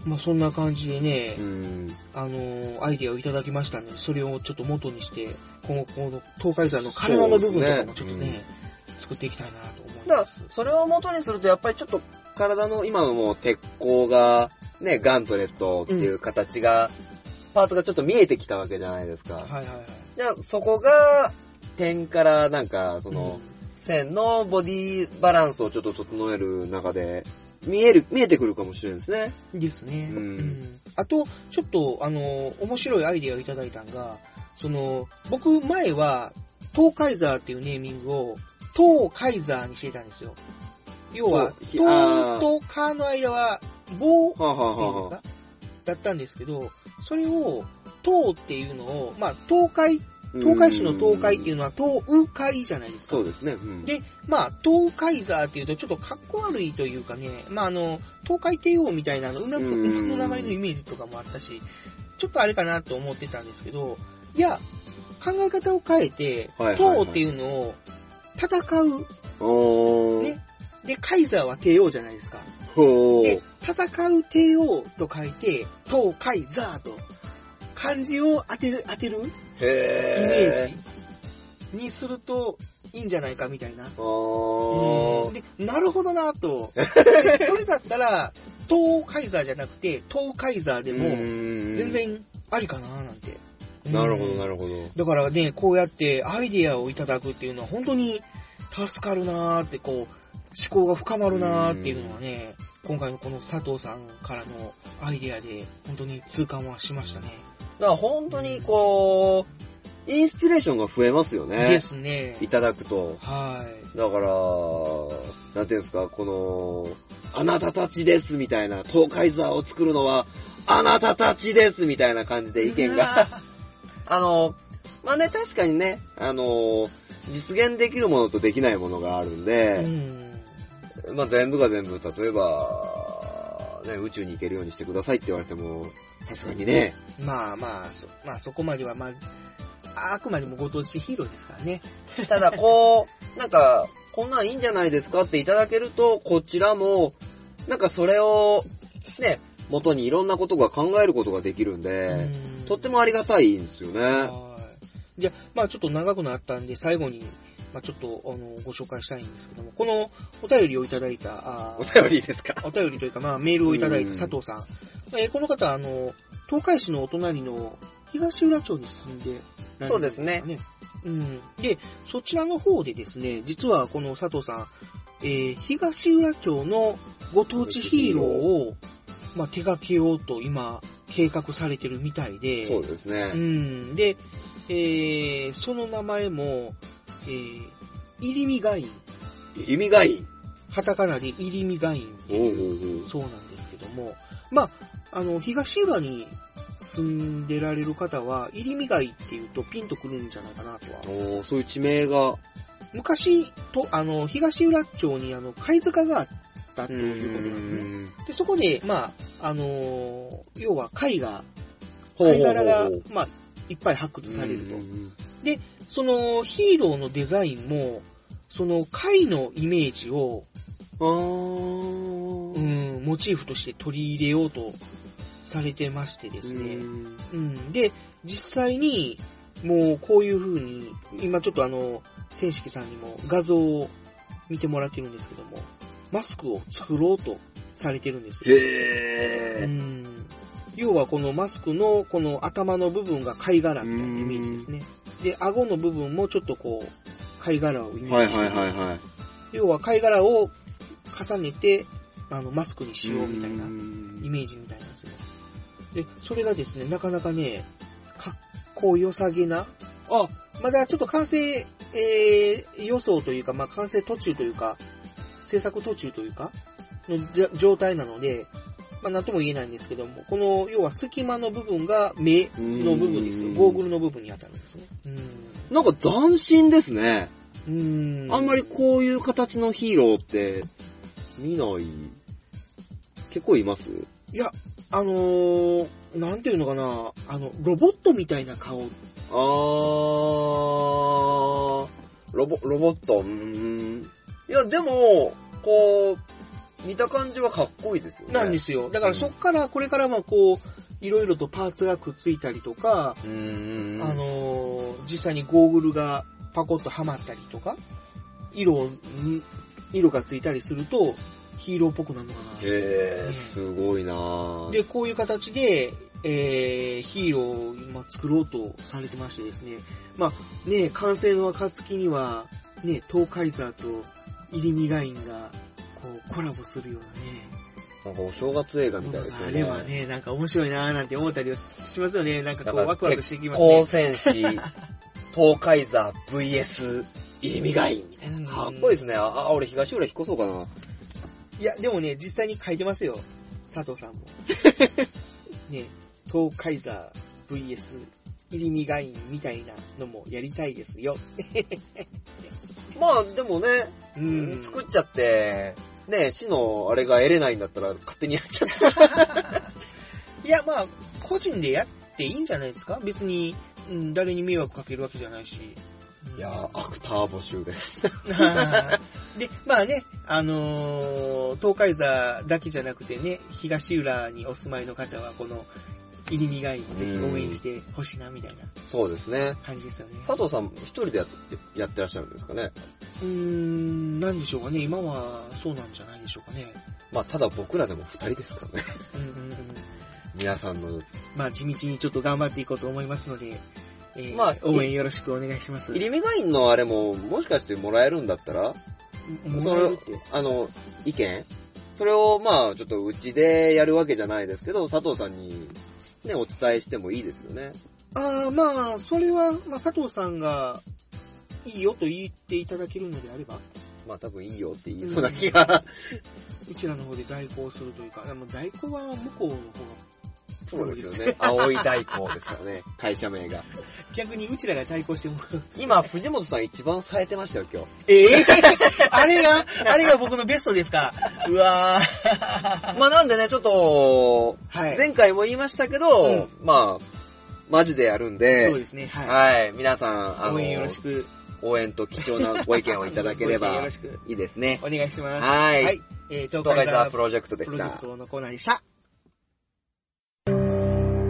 まあそんな感じでね、うん。あのーアイディアをいただきましたので、それをちょっと元にして、今後、この東海山の体の部分とかもちょっとね、作っていきたいなと思いだからます。、それを元にすると、やっぱりちょっと体の今のもう鉄鋼が、ね、ガントレットっていう形が、パーツがちょっと見えてきたわけじゃないですか。はいはいはい。じゃあ、そこが、点からなんか、その、線のボディバランスをちょっと整える中で、見える、見えてくるかもしれないですね。ですね。うんうんあと、ちょっと、あの、面白いアイディアをいただいたのが、その、僕前は、東カイザーっていうネーミングを、東カイザーにしてたんですよ。要は、東とカの間は、棒っていうんですはかだったんですけど、それを、東っていうのを、まあ、東海、東海市の東海っていうのは東雨海じゃないですか。そうですね。うん、で、まあ、東海ザーっていうとちょっとかっこ悪いというかね、まああの、東海帝王みたいなあのうん馬の名前のイメージとかもあったし、ちょっとあれかなと思ってたんですけど、いや、考え方を変えて、はいはいはい唐っていうのを戦う。ね。で、カイザーは帝王じゃないですか。ほでー。、戦う帝王と書いて、唐カイザーと、漢字を当てる、当てるイメへージにするといいんじゃないかみたいな。で、なるほどなと。で それだったら、唐カイザーじゃなくて、唐カイザーでも、全全然ありかななんて。なるほど、なるるほど。だからね、こうやってアイデアをいただくっていうのは本当に助かるなーって、こう、思考が深まるなーっていうのはね、今回のこの佐藤さんからのアイデアで本当に痛感はしましたね。だから本当にこう、インスピレーションが増えますよね。ですね。いただくと。はい。だから、なんていうんですか、この、あなたたちですみたいな、東海座を作るのは、あなたたちですみたいな感じで意見が、あの、まあね、確かにね、あの、実現できるものとできないものがあるんで、まあ全部が全部、例えば、ね、宇宙に行けるようにしてくださいって言われても、さすがにね、まあまあ、そまあそこまでは、まあ、あくまでもご当地ヒーローですからね。ただこう、なんか、こんなんいいんじゃないですか？っていただけると、こちらも、なんかそれを、ね、元にいろんなことが考えることができるんで、とってもありがたいんですよね。じゃあ、まあちょっと長くなったんで、最後に、まあちょっと、あの、ご紹介したいんですけども、このお便りをいただいた、あお便りですか？お便りというか、まあメールをいただいたうん佐藤さん。えーこの方、あの、東海市のお隣の東浦町に住んでられるんかそうですね。うん。で、そちらの方でですね、実はこの佐藤さん、えー東浦町のご当地ヒーローを、まあ、手掛けようと今、計画されてるみたいで、そうですねう。ん。で、えーその名前も、えー、入り身がいん。意味がいい。カタカナで入り身がいんっていう、そうなんですけども、まあ、あの、東浦に住んでられる方は、入り身がいっていうとピンとくるんじゃないかなとはおーそういう地名が、昔と、あの、東浦町にあの、貝塚があったということなんですね。で、そこで、まあ、あのー要は貝が、貝殻が、まあ、いっぱい発掘されると。で、そのヒーローのデザインも、その貝のイメージを、うん、モチーフとして取り入れようとされてましてですね。うん。で、実際に、もうこういう風に、今ちょっとあの、千式さんにも画像を見てもらってるんですけども、マスクを作ろうとされてるんですよ。へうん。要はこのマスクのこの頭の部分が貝殻みたいなイメージですね。で、顎の部分もちょっとこう、貝殻をイメはいージして、はいはいはい。要は貝殻を重ねて、あの、マスクにしようみたいなイメージみたいなんですよ。で、それがですね、なかなかね、かっこよさげな、あ、まだちょっと完成、えー、予想というか、まあ、完成途中というか、制作途中というか、の状態なので、まあ、なんとも言えないんですけども、この、要は隙間の部分が目の部分ですよ。ゴーグルの部分に当たるんですね。なんか斬新ですね。うん。あんまりこういう形のヒーローって、見ない。結構います？いや、あのー、なんていうのかな、あの、ロボットみたいな顔。あー、ロボ、ロボット、うーん。いや、でも、こう、見た感じはかっこいいですよね。なんですよ。だからそっから、これからはこう、いろいろとパーツがくっついたりとか。あのー実際にゴーグルがパコッとはまったりとか、色を、ん色がついたりすると、ヒーローっぽくなるのかな。へー、すごいなぁ。で、こういう形で、えー、ヒーローを今作ろうとされてましてですね。まあ、ね、完成の暁には、ね、東海ザーとイリミガインが、こう、コラボするようなね、なんかお正月映画みたいですよあね。れはね、なんか面白いなーなんて思ったりはしますよね。なんかこう、ワクワクしてきます鉄ね。鋼戦士、東海座 VS イリミガインみたいな。かっこいいですね。あ、あ俺東浦引っ越そうかな。いや、でもね、実際に書いてますよ。佐藤さんも。ね、東海座 VS イリミガインみたいなのもやりたいですよ。まあ、でもね、うん作っちゃって、ね、市のあれが得れないんだったら勝手にやっちゃった。いや、まあ、個人でやっていいんじゃないですか？別に、うん、誰に迷惑かけるわけじゃないし。いやー、アクター募集です。で、まあね、あのー東海座だけじゃなくてね、東浦にお住まいの方は、この、入り苦い、ぜひ応援してほしいな、みたいなそうですね。感じですよね。佐藤さん、一人でやって、やってらっしゃるんですかね？うーん、なんでしょうかね、今はそうなんじゃないでしょうかね。まあ、ただ僕らでも二人ですからね。うんうんうん。皆さんの、まあ、地道にちょっと頑張っていこうと思いますので、えーまあ応援よろしくお願いします。入り目ガインのあれも、もしかしてもらえるんだったら、それもらえるって、あの、意見？それを、まあ、ちょっとうちでやるわけじゃないですけど、佐藤さんに、ね、お伝えしてもいいですよね。ああ、まあ、それは、まあ、佐藤さんが、いいよと言っていただけるのであれば、まあ、多分いいよって言いそうな気が。う ちらの方で代行するというか、でも代行は向こうの方が、そうですよね。青い代行ですからね、会社名が。逆にうちらが対抗してもらう。今、藤本さん一番冴えてましたよ、今日。ええ あれが、あれが僕のベストですか？うわぁ。まあなんでね、ちょっと、はい前回も言いましたけど、うんまあ、マジでやるんで、そうですね、はい。はい、皆さん、あの、応援よろしく応援と貴重なご意見をいただければ ろしくいいですね。お願いします。はいはい。えー、東東海海座座プロジェクトでしたプロジェク。トのコーナーでした。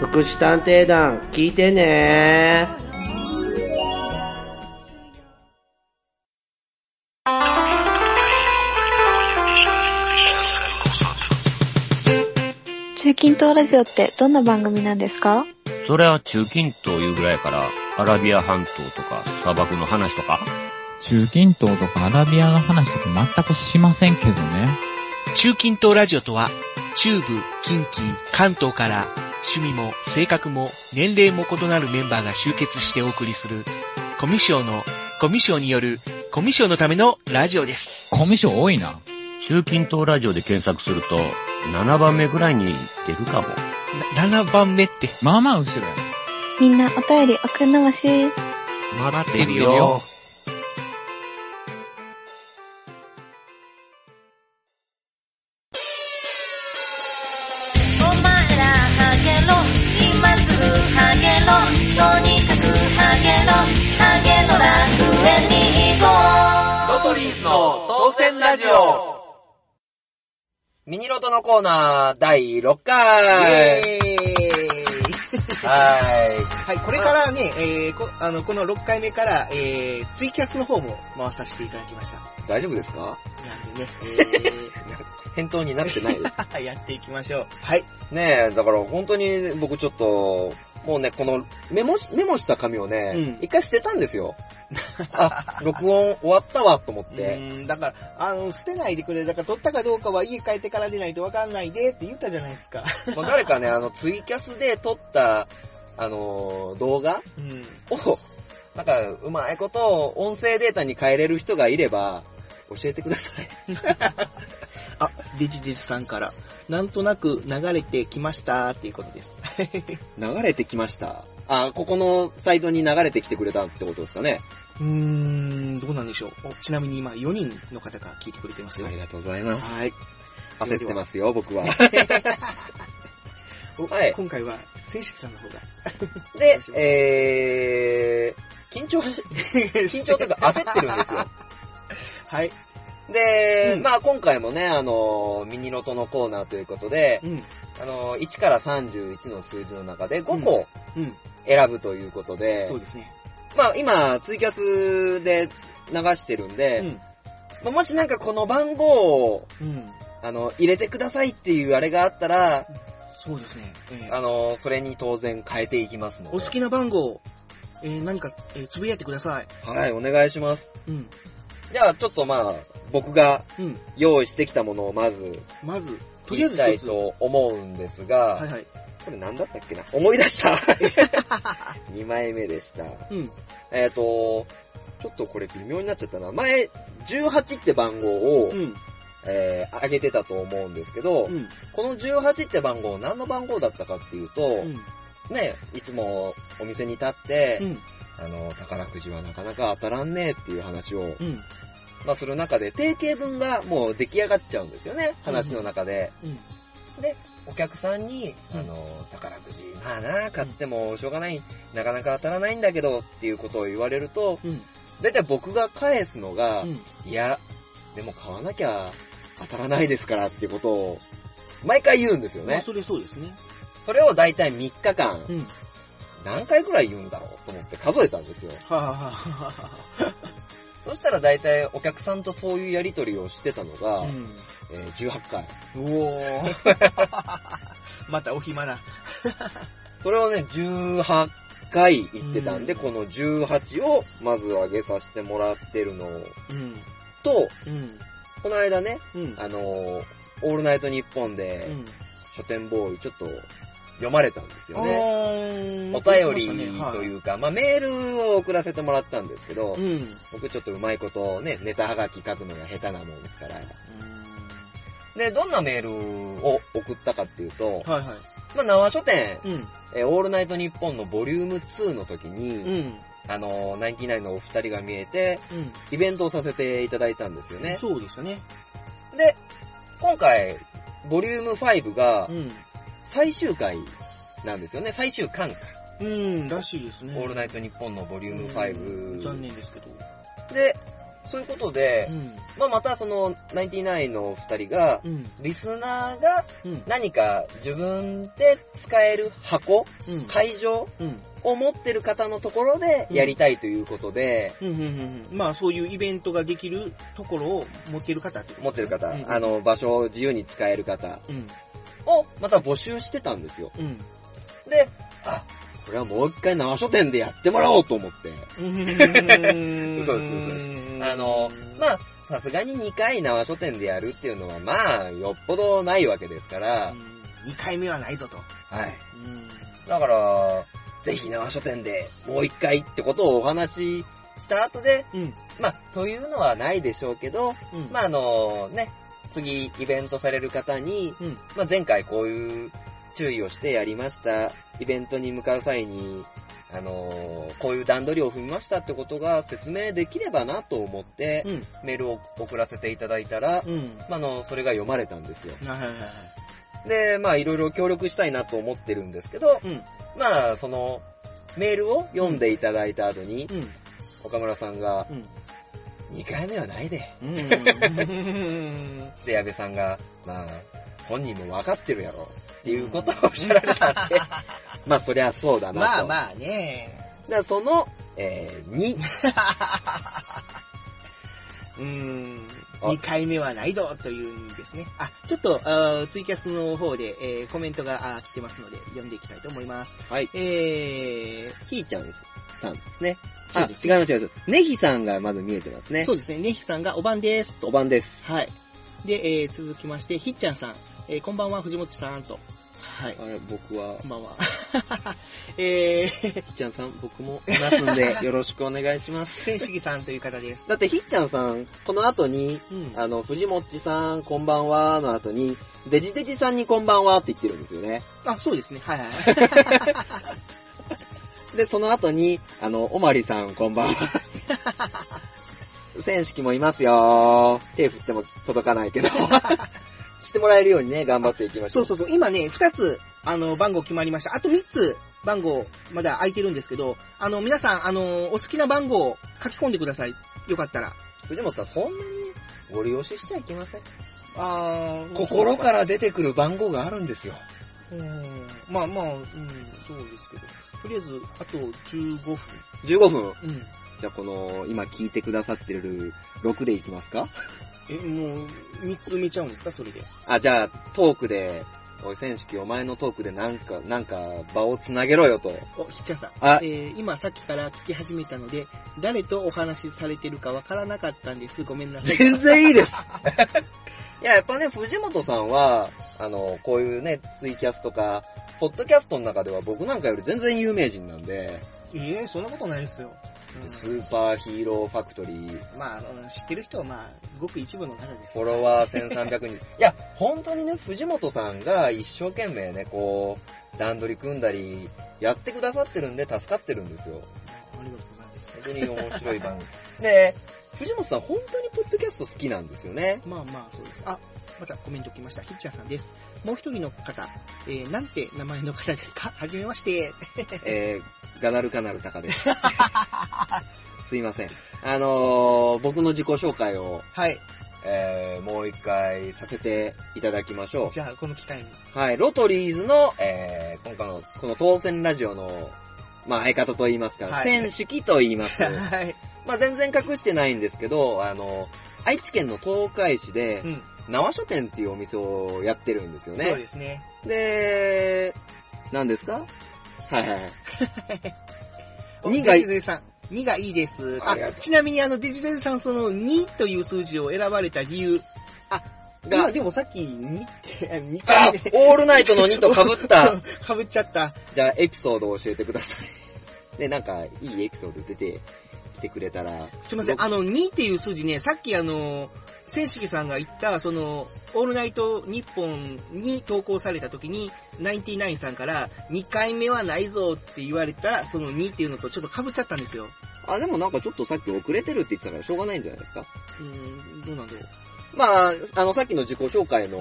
福祉探偵団、聞いてね中近東ラジオってどんな番組なんですか？それは中近東いうぐらいから、アラビア半島とか砂漠の話とか？中近東とかアラビアの話とか全くしませんけどね。中近東ラジオとは、中部、近畿、関東から、趣味も性格も年齢も異なるメンバーが集結してお送りする、コミュ障の、コミュ障による、コミュ障のためのラジオです。コミュ障多いな。中近東ラジオで検索すると、7番目ぐらいに出るかも。な7番目って。まあまあ後ろや。みんなお便り送んなまし。待ってるよ。の当選ラジオミニロトのコーナー第6回はい。はい、これからね、えー、こあのこの6回目から、えー、ツイキャスの方も回させていただきました。大丈夫ですか？なんでね、え返答になってないです。ー、やっていきましょう。はい。ねえ、だから本当に僕ちょっと、もうね、このメモし、メモした紙をね、一、回捨てたんですよ。あ、録音終わったわと思って。うん、だから、あの、捨てないでくれ。だから、撮ったかどうかは家帰ってからでないとわかんないでって言ったじゃないですか。もう誰かね、あの、ツイキャスで撮った、あのー動画を、なんか、うまいこと、音声データに変えれる人がいれば、教えてください。あ、デジデジさんから、なんとなく流れてきましたっていうことです。流れてきました。あ、ここのサイトに流れてきてくれたってことですかね。うーん、どうなんでしょう。おちなみに今4人の方が聞いてくれてますよ。ありがとうございます。はい。焦ってますよ、僕は。おはい今回は、選手さんの方が。で、えー、緊張はし、緊張というか焦ってるんですよ。はい。で、まあ今回もね、あの、ミニロトのコーナーということで、あの、1から31の数字の中で5個うん。選ぶということで、そうですね。まあ今、ツイキャスで流してるんで、まあもしなんかこの番号を、うん。あの、入れてくださいっていうあれがあったら、そうですね。えーあの、それに当然変えていきますので。お好きな番号、えー何か、えーつぶやいてください。はい、お願いします。うん。じゃあ、ちょっとまあ、僕がうん用意してきたものをまず、まず、とりあえずたい一つと思うんですが、はいはい。これ何だったっけな？思い出した !2 枚目でした。うん。えっ、と、ちょっとこれ微妙になっちゃったな。前、18って番号を、うん。えー、上げてたと思うんですけど、うん。この18って番号何の番号だったかっていうと、うん。ね、いつもお店に立って、うん。あの、宝くじはなかなか当たらんねえっていう話を、うん。まあする中で、定型文がもう出来上がっちゃうんですよね、話の中で。うん。で、お客さんに、あの、宝くじ、まあな、買ってもしょうがない、なかなか当たらないんだけどっていうことを言われると、うん。だいたい僕が返すのが、うん。いや、でも買わなきゃ当たらないですからっていうことを、毎回言うんですよね。まあそれそうですね。それをだいたい3日間、うん。何回くらい言うんだろうと思って数えたんですよ。はあ、はあはそしたらだいたいお客さんとそういうやりとりをしてたのが、あ、うん。えー18回。おー。またお暇な。それをね、18回言ってたんで、うんこの18をまず上げさせてもらってるのうん。と、うん。この間ね、うん。あのーオールナイトニッポンで、うん。書店ボーイちょっと読まれたんですよね。ねお便りというか、まあメールを送らせてもらったんですけど、うん。僕ちょっとうまいことね、ネタはがき書くのが下手なもんですから。で、どんなメールを送ったかっていうと、はいはい。まあ縄書店、うん。えーオールナイトニッポンのボリューム2の時に、うん。あのー、ナインティナインのお二人が見えて、うん。イベントをさせていただいたんですよね。そうでしたね。で、今回、ボリューム5がうん。最終回なんですよね。最終巻か。うん、らしいですね。オールナイトニッポンのボリューム5。残念ですけど。で、そういうことで、うん。まあまたその、ナインティナインのお二人が、うん。リスナーがうん。何か自分で使える箱、うん。会場うん。を持ってる方のところでやりたいということで、うん、うん、うん。まあ、そういうイベントができるところを持ってる方ってこと持ってる方、うんあ、の、場所を自由に使える方うん。をまた募集してたんですよ。うん。で、あ、これはもう一回生書店でやってもらおうと思って。うん。そうですそうですあの、まあ、さすがに2回生書店でやるっていうのは、まあ、よっぽどないわけですから、2回目はないぞと。はい。うん。だから、ぜひ生書店でもう一回ってことをお話しした後で、うん。まあ、というのはないでしょうけど、うん。まあ、あのね、次イベントされる方に、うん。まあ、前回こういう注意をしてやりました、イベントに向かう際に、あのーこういう段取りを踏みましたってことが説明できればなと思って、うん。メールを送らせていただいたら、うん。まあ、あの、それが読まれたんですよ。はいはいはい。で、まあ、いろいろ協力したいなと思ってるんですけど、うん。まあ、その、メールを読んでいただいた後に、うん。岡村さんが、うん。2回目はないで。うん。で、矢部さんが、まあ、本人も分かってるやろ。っていうことをおっしゃられたんで、まあ、そりゃそうだなと。まあまあね。だからその、えー、2。うーん。あ2回目はないぞという意味ですね。あ、ちょっと、あーツイキャスの方で、えーコメントがあー来てますので、読んでいきたいと思います。はい。えひーちゃん。さんですね。あ、違います違います。ネギさんがまず見えてますね。ー、そうですね、ねひさんがお番ですと。お番です。はい。で、えー続きまして、ひっちゃんさん、えーこんばんは、藤本さんと。はい。あれ、僕はこんばんは。えー、ひっちゃんさん、僕もいますんで、よろしくお願いします。千式さんという方です。だって、ひっちゃんさん、この後に、うん。あの、藤もっちさん、こんばんはの後に、デジデジさんにこんばんはって言ってるんですよね。あ、そうですね。はいはい。で、その後に、あの、おまりさん、こんばんは。選式もいますよ手振っても届かないけど。してもらえるようにね、頑張っていきましょ。そううそうそう。今ね、2つ、あの、番号決まりました。あと3つ、番号、まだ空いてるんですけど、あの、皆さん、あの、お好きな番号を書き込んでください。よかったら。藤本さん、そんなにご利用ししちゃいけません？あー心から出てくる番号があるんですよ。うん。まあまあ、うん、そうですけど。とりあえず、あと15分。15分？うん。じゃあ、この、今聞いてくださってる6でいきますか？え、もう、3つ埋めちゃうんですか？それで。あ、じゃあ、トークで、おい、選式、お前のトークでなんか、なんか、場をつなげろよと。お、ひっちゃんさん。あえー今さっきから聞き始めたので、誰とお話しされてるかわからなかったんです。ごめんなさい。全然いいです。いや、やっぱね、藤本さんは、あの、こういうね、ツイキャスとか、ポッドキャストの中では僕なんかより全然有名人なんで、いえ、そんなことないですよ。スーパーヒーローファクトリー、まあ、知ってる人はまあ、ごく一部の方です。フォロワー1300人。いや、本当にね、藤本さんが一生懸命ね、こう、段取り組んだり、やってくださってるんで助かってるんですよ。ありがとうございます。本当に面白い番組。で、藤本さん本当にポッドキャスト好きなんですよね。まあまあ、そうです。あ、またコメント来ました。ヒッチャーさんです。もう一人の方、えー、なんて名前の方ですか？はじめまして。えー、ガナルカナルタカです。すいません。あのー、僕の自己紹介を、はい。えー、もう一回させていただきましょう。じゃあ、この機会に。はい、ロトリーズの、えー、今回の、この当選ラジオの、まあ、相方と言いますか、はい選手機と言います。はい。まあ、全然隠してないんですけど、あの、愛知県の東海市で、うん。縄書店っていうお店をやってるんですよね。そうですね。で、何ですか？はいはいはい。お2がデジデジさん。2がいいです。あちなみにあの、デジデジさん、その2という数字を選ばれた理由。あ、がが、でもさっき2って、2あ回で。オールナイトの2と被った。かぶっちゃった。じゃあ、エピソードを教えてください。で、なんか、いいエピソード出てきてくれたら。すいません、あの、2っていう数字ね、さっきあの、千式さんが言った、その、オールナイト日本に投稿された時に、ナインティナインさんから、2回目はないぞって言われた、その2っていうのとちょっと被っちゃったんですよ。あ、でもなんかちょっとさっき遅れてるって言ってたからしょうがないんじゃないですか。うーん、どうなんだろまあ、あの、さっきの自己紹介の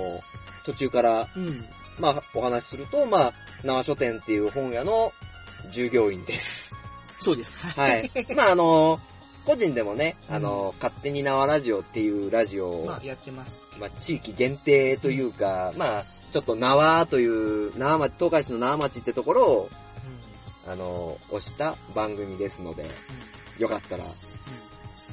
途中から、う。うん。まあ、お話しすると、まあ、縄書店っていう本屋の従業員です。そうです。はい。まあ、あの、個人でもね、あの、勝手に縄ラジオっていうラジオを、まあ、やってます。まあ、地域限定というか、まあ、ちょっと縄という、縄町、東海市の縄町ってところを、あの、押した番組ですので、よかったら、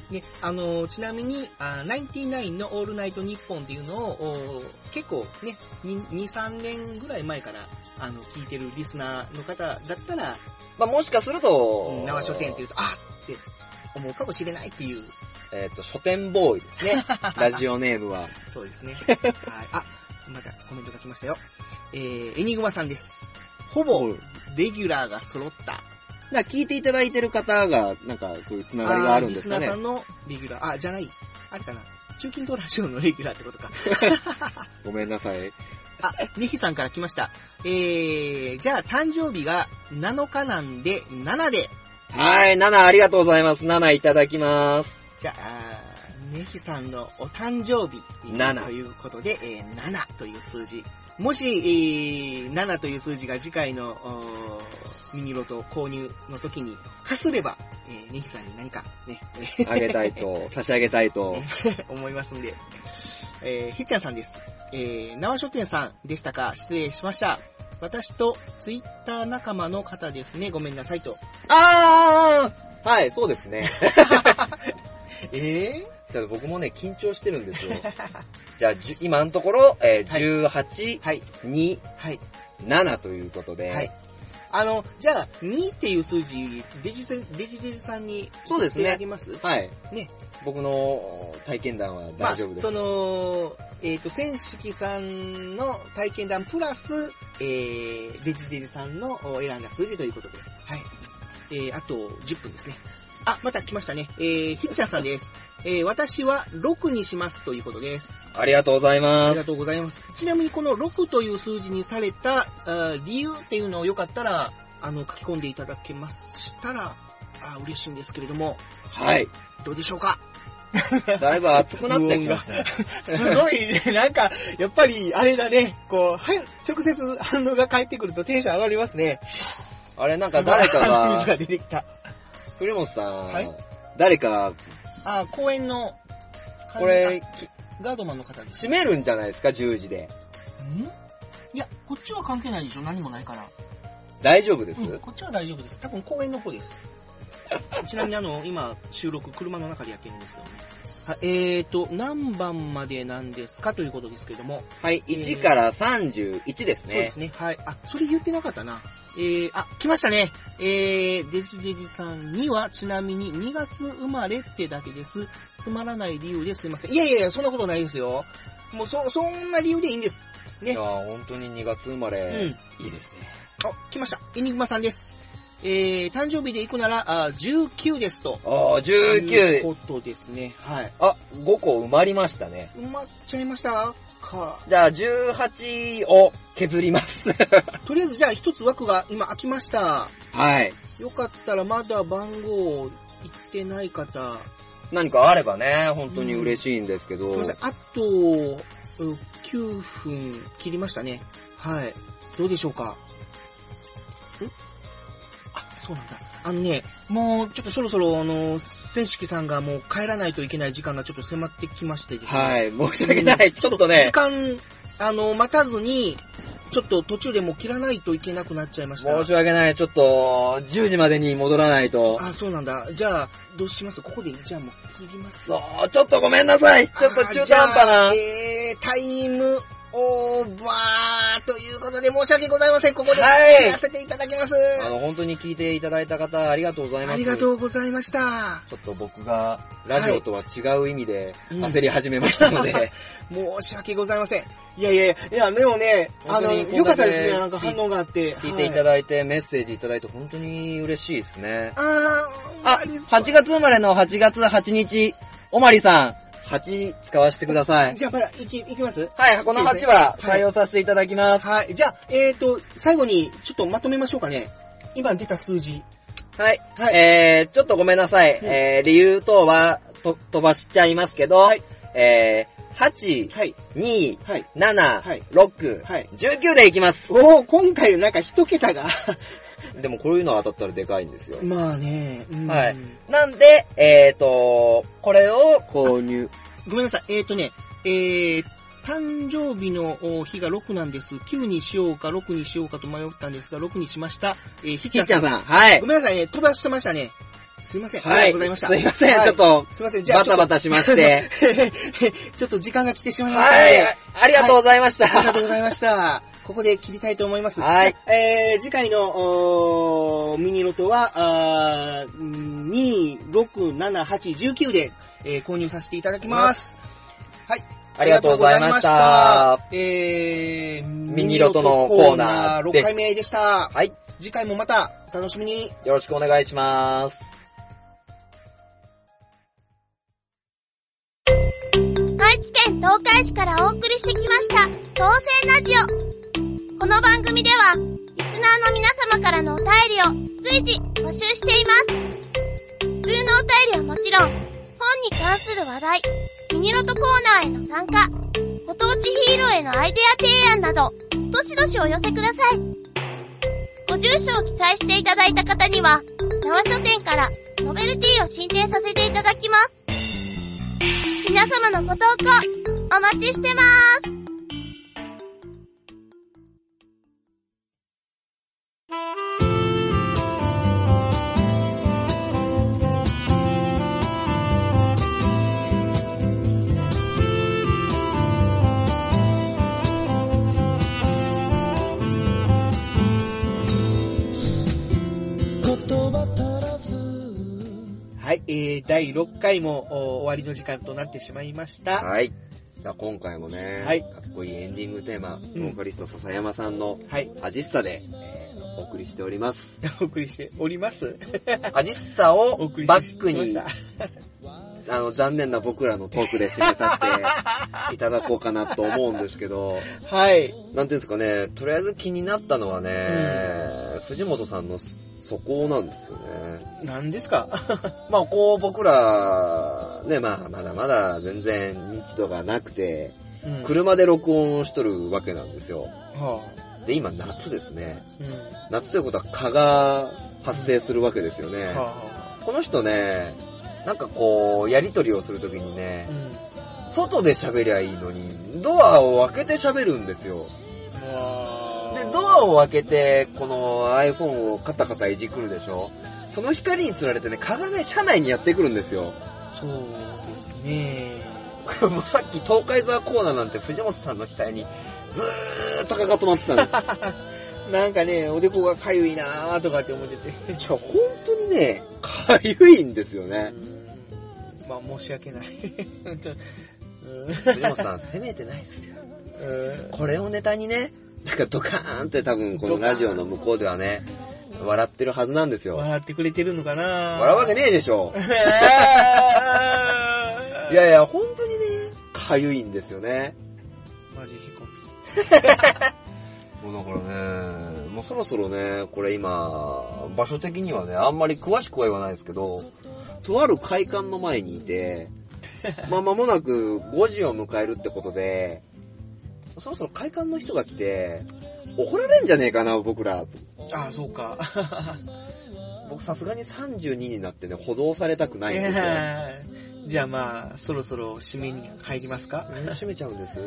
ね、あの、ちなみに、あナインティナインのオールナイトニッポンっていうのを、お結構ね、2、2 3年ぐらい前から、あの、聞いてるリスナーの方だったら、まあ、もしかすると、縄書店って言うと、あって思うかもしれないっていう。えっ、と、書店ボーイですね。ラジオネームは。そうですね。はい。あ、またコメントが来ましたよ。えー、エニグマさんです。ほぼ、レギュラーが揃った。だから聞いていただいてる方が、なんか、そういうつながりがあるんですかねあーリスナーさん。のレギュラー、あ、じゃない。あれかな。中近東ラジオのレギュラーってことか。ごめんなさい。あ、ネヒさんから来ました。えー、じゃあ誕生日が7日なんで、7で。はい、7ありがとうございます。7いただきます。じゃあ、ネヒさんのお誕生日7ということで、えー、7という数字。もし、えー、7という数字が次回のミニロト購入の時に、かすれば、えー、ネヒさんに何かね、あげたいと、差し上げたいと。思いますんで。えー、ひっちゃんさんです。えー、縄書店さんでしたか？失礼しました。私とツイッター仲間の方ですね。ごめんなさいと。あーはい、そうですね。えちょっと僕もね、緊張してるんですよ。じゃあ、今のところ、えー18、はい。2、はい。7ということで、はい。あの、じゃあ、2っていう数字、デジデジデジデジさんに、そうですねあげます？はい。ね。僕の体験談は大丈夫です。まあ、その、えっ、と、千式さんの体験談プラス、えー、デジデジさんのお選んだ数字ということです。はい。えー、あと10分ですね。あ、また来ましたね。えー、ひっちゃんさんです。えー、私は6にしますということです。ありがとうございあますりが。とうございます。ちなみにこの6という数字にされたあ理由っていうのをよかったら、あの、書き込んでいただけましたら、あ嬉しいんですけれども、はい。どうでしょうか？だいぶ熱くなってきましたね。すごいね、なんか、やっぱり、あれだね、こう、はい、直接反応が返ってくるとテンション上がりますね。あれ、なんか誰かが水、が出てきた。栗本さん、はい誰か、あ、公園の、これ、きガードマンの方です。閉めるんじゃないですか、10時で。ん？いや、こっちは関係ないでしょ、何もないから。大丈夫です、うん、こっちは大丈夫です。多分公園の方です。ちなみにあの、今、収録、車の中でやってるんですけどね。はい、えーと、何番までなんですかということですけども。はい、1から31ですね。そうですね。はい。あ、それ言ってなかったな。えー、あ、来ましたね。えー、デジデジさんには、ちなみに2月生まれってだけです。つまらない理由ですいません。いやいやいや、そんなことないですよ。もう、そ、そんな理由でいいんです。ねいや。ー本当に2月生まれ、うんいいですね。あ、来ました。エニグマさんです。えー、誕生日で行くなら、あ19ですと。ああ、という19。ことですね。はい。あ、5個埋まりましたね。埋まっちゃいました？か。じゃあ、18を削ります。とりあえず、じゃあ一つ枠が今空きました。はい。よかったらまだ番号言ってない方、何かあればね、本当に嬉しいんですけど。すいません、あと、うん9分切りましたね。はい。どうでしょうか？ん？あ、そうなんだ。あのね、もうちょっとそろそろ、あの、千式さんがもう帰らないといけない時間がちょっと迫ってきましてですね。はい、申し訳ない。ちょっとね時、間、あの、待たずに、ちょっと途中でもう切らないといけなくなっちゃいました。申し訳ない。ちょっと、10時までに戻らないと。あ、そうなんだ。じゃあ、どうします？ここで、じゃあもう切ります。そう、ちょっとごめんなさい。ちょっと中途半端なあ。えー、タイムオーバーということで申し訳ございません。ここではい切らせていただきます。あの、本当に聞いていただいた方、ありがとうございます。ありがとうございました。ちょっと僕が、ラジオとは違う意味で、うん焦り始めましたので、申し訳ございません。いやいやいや、いや、でもね、あの、よかったですね。なんか反応があって。聞いていただいて、メッセージいただいて、本当に嬉しいですね。ああ、8月生まれの8月8日、おまりさん、8使わせてください。じゃあ、まだ、いき、いきます？はい、この8は採用させていただきます。はい。じゃあ、えーと、最後に、ちょっとまとめましょうかね。今出た数字。はい。えー、ちょっとごめんなさい。えー、理由等は、と、飛ばしちゃいますけど、えー、8、2、7、6、19でいきます。おー、今回なんか一桁が。でもこういうの当たったらでかいんですよ。まあね、うんはい。なんで、えーと、これを購入。ごめんなさい。えーとね、えー、誕生日のお日が6なんです。9にしようか6にしようかと迷ったんですが、6にしました。えー、ひひっちゃんさんはいごめんなさいね、飛ばしてましたね。すいません。はいありがとうございました。すいませんはちょっとすいません。じゃあ、バタバタしまして ちょっと。時間が来てしまいましたので。はいありがとうございましたはありがとうございました。ここで切りたいと思います。はい。えー、次回の、おーミニロトは、あーうん2、6、7、8、19で、えー購入させていただきます。はい。ありがとうございましたありがとうございましたえー、ミニロトのコーナー6回目でした。はい。次回もまた、楽しみに。よろしくお願いします。愛知県東海市からお送りしてきました、当選ラジオ。この番組では、リスナーの皆様からのお便りを随時募集しています。普通のお便りはもちろん、本に関する話題、ミニロトコーナーへの参加、ご当地ヒーローへのアイデア提案など、どしどしお寄せください。ご住所を記載していただいた方には、縄書店からノベルティを進呈させていただきます。皆様のご投稿、お待ちしてまーす。はい、えー、第6回もお終わりの時間となってしまいました。はい。じゃあ今回もね、はいかっこいいエンディングテーマ、うんボーカリスト笹山さんの、はい。アジッサで、お送りしております。お送りしております。アジッサを お送りバックにあの、残念な僕らのトークで締めさせていただこうかなと思うんですけど、はい。なんていうんですかね、とりあえず気になったのはね、藤本さんのそこなんですよね。何ですか？まあ、こう、僕ら、ね、まあ、まだまだ全然認知度がなくて、うん車で録音しとるわけなんですよ。はで、今夏ですね。あうん夏ということは蚊が発生するわけですよね。はこの人ね、なんかこう、やりとりをするときにねあ、うん外で喋りゃいいのに、ドアを開けて喋るんですよ。で、ドアを開けて、この iPhone をカタカタいじくるでしょその光につられてね、蚊がね、車内にやってくるんですよ。そうですね。もうさっき東海沢コーナーなんて藤本さんの額にずーっと蚊が止まってたんです。なんかね、おでこがかゆいなーとかって思ってて。いや、本当にね、かゆいんですよね。まあ、申し訳ない。ちょうん藤本さん、責めてないですよ。うんこれをネタにね、なんかドカーンって多分このラジオの向こうではね、笑ってるはずなんですよ。笑ってくれてるのかな笑うわけねえでしょ。いやいや、本当にね、かゆいんですよね。マジへこもうだからね、もうそろそろね、これ今、場所的にはね、あんまり詳しくは言わないですけど、とある会館の前にいて、まあ間もなく5時を迎えるってことで、そろそろ会館の人が来て、怒られんじゃねえかな、僕ら。ああ、そうか。僕さすがに32になってね、保存されたくないんですよ。じゃあまあ、そろそろ締めに入りますか？閉めちゃうんです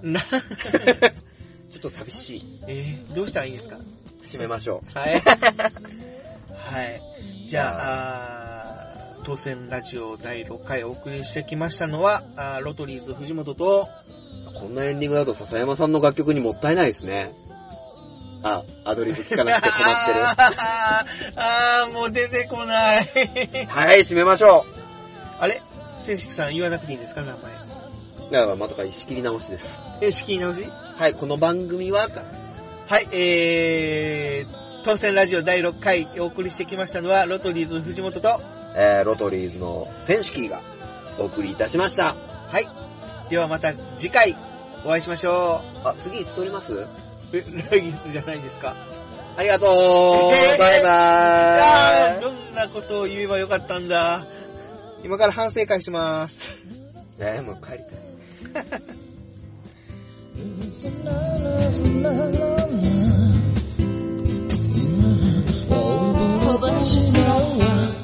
な、ちょっと寂しい。えー、どうしたらいいんですか？閉めましょう。はい。はい。じゃあ、当選ラジオ第6回お送りしてきましたのは、ロトリーズ藤本と、こんなエンディングだと笹山さんの楽曲にもったいないですね。あ、アドリブ聞かなくて困ってる。あー、もう出てこない。はい、閉めましょあれ？正式さん言わなくていいんですか？名前。う。だからまたか仕切り直しです。え、仕切り直し？はい、この番組は、はい、えー、当選ラジオ第6回お送りしてきましたのは、ロトリーズ藤本と、えー、ロトリーズの選手キーがお送りいたしました。はい。ではまた次回お会いしましょあ、次いつ撮ります？う。え、来月じゃないですか。ありがとう、えーバイバーイどんなことを言えばよかったんだ。今から反省会します。えー、もう帰りた Oh,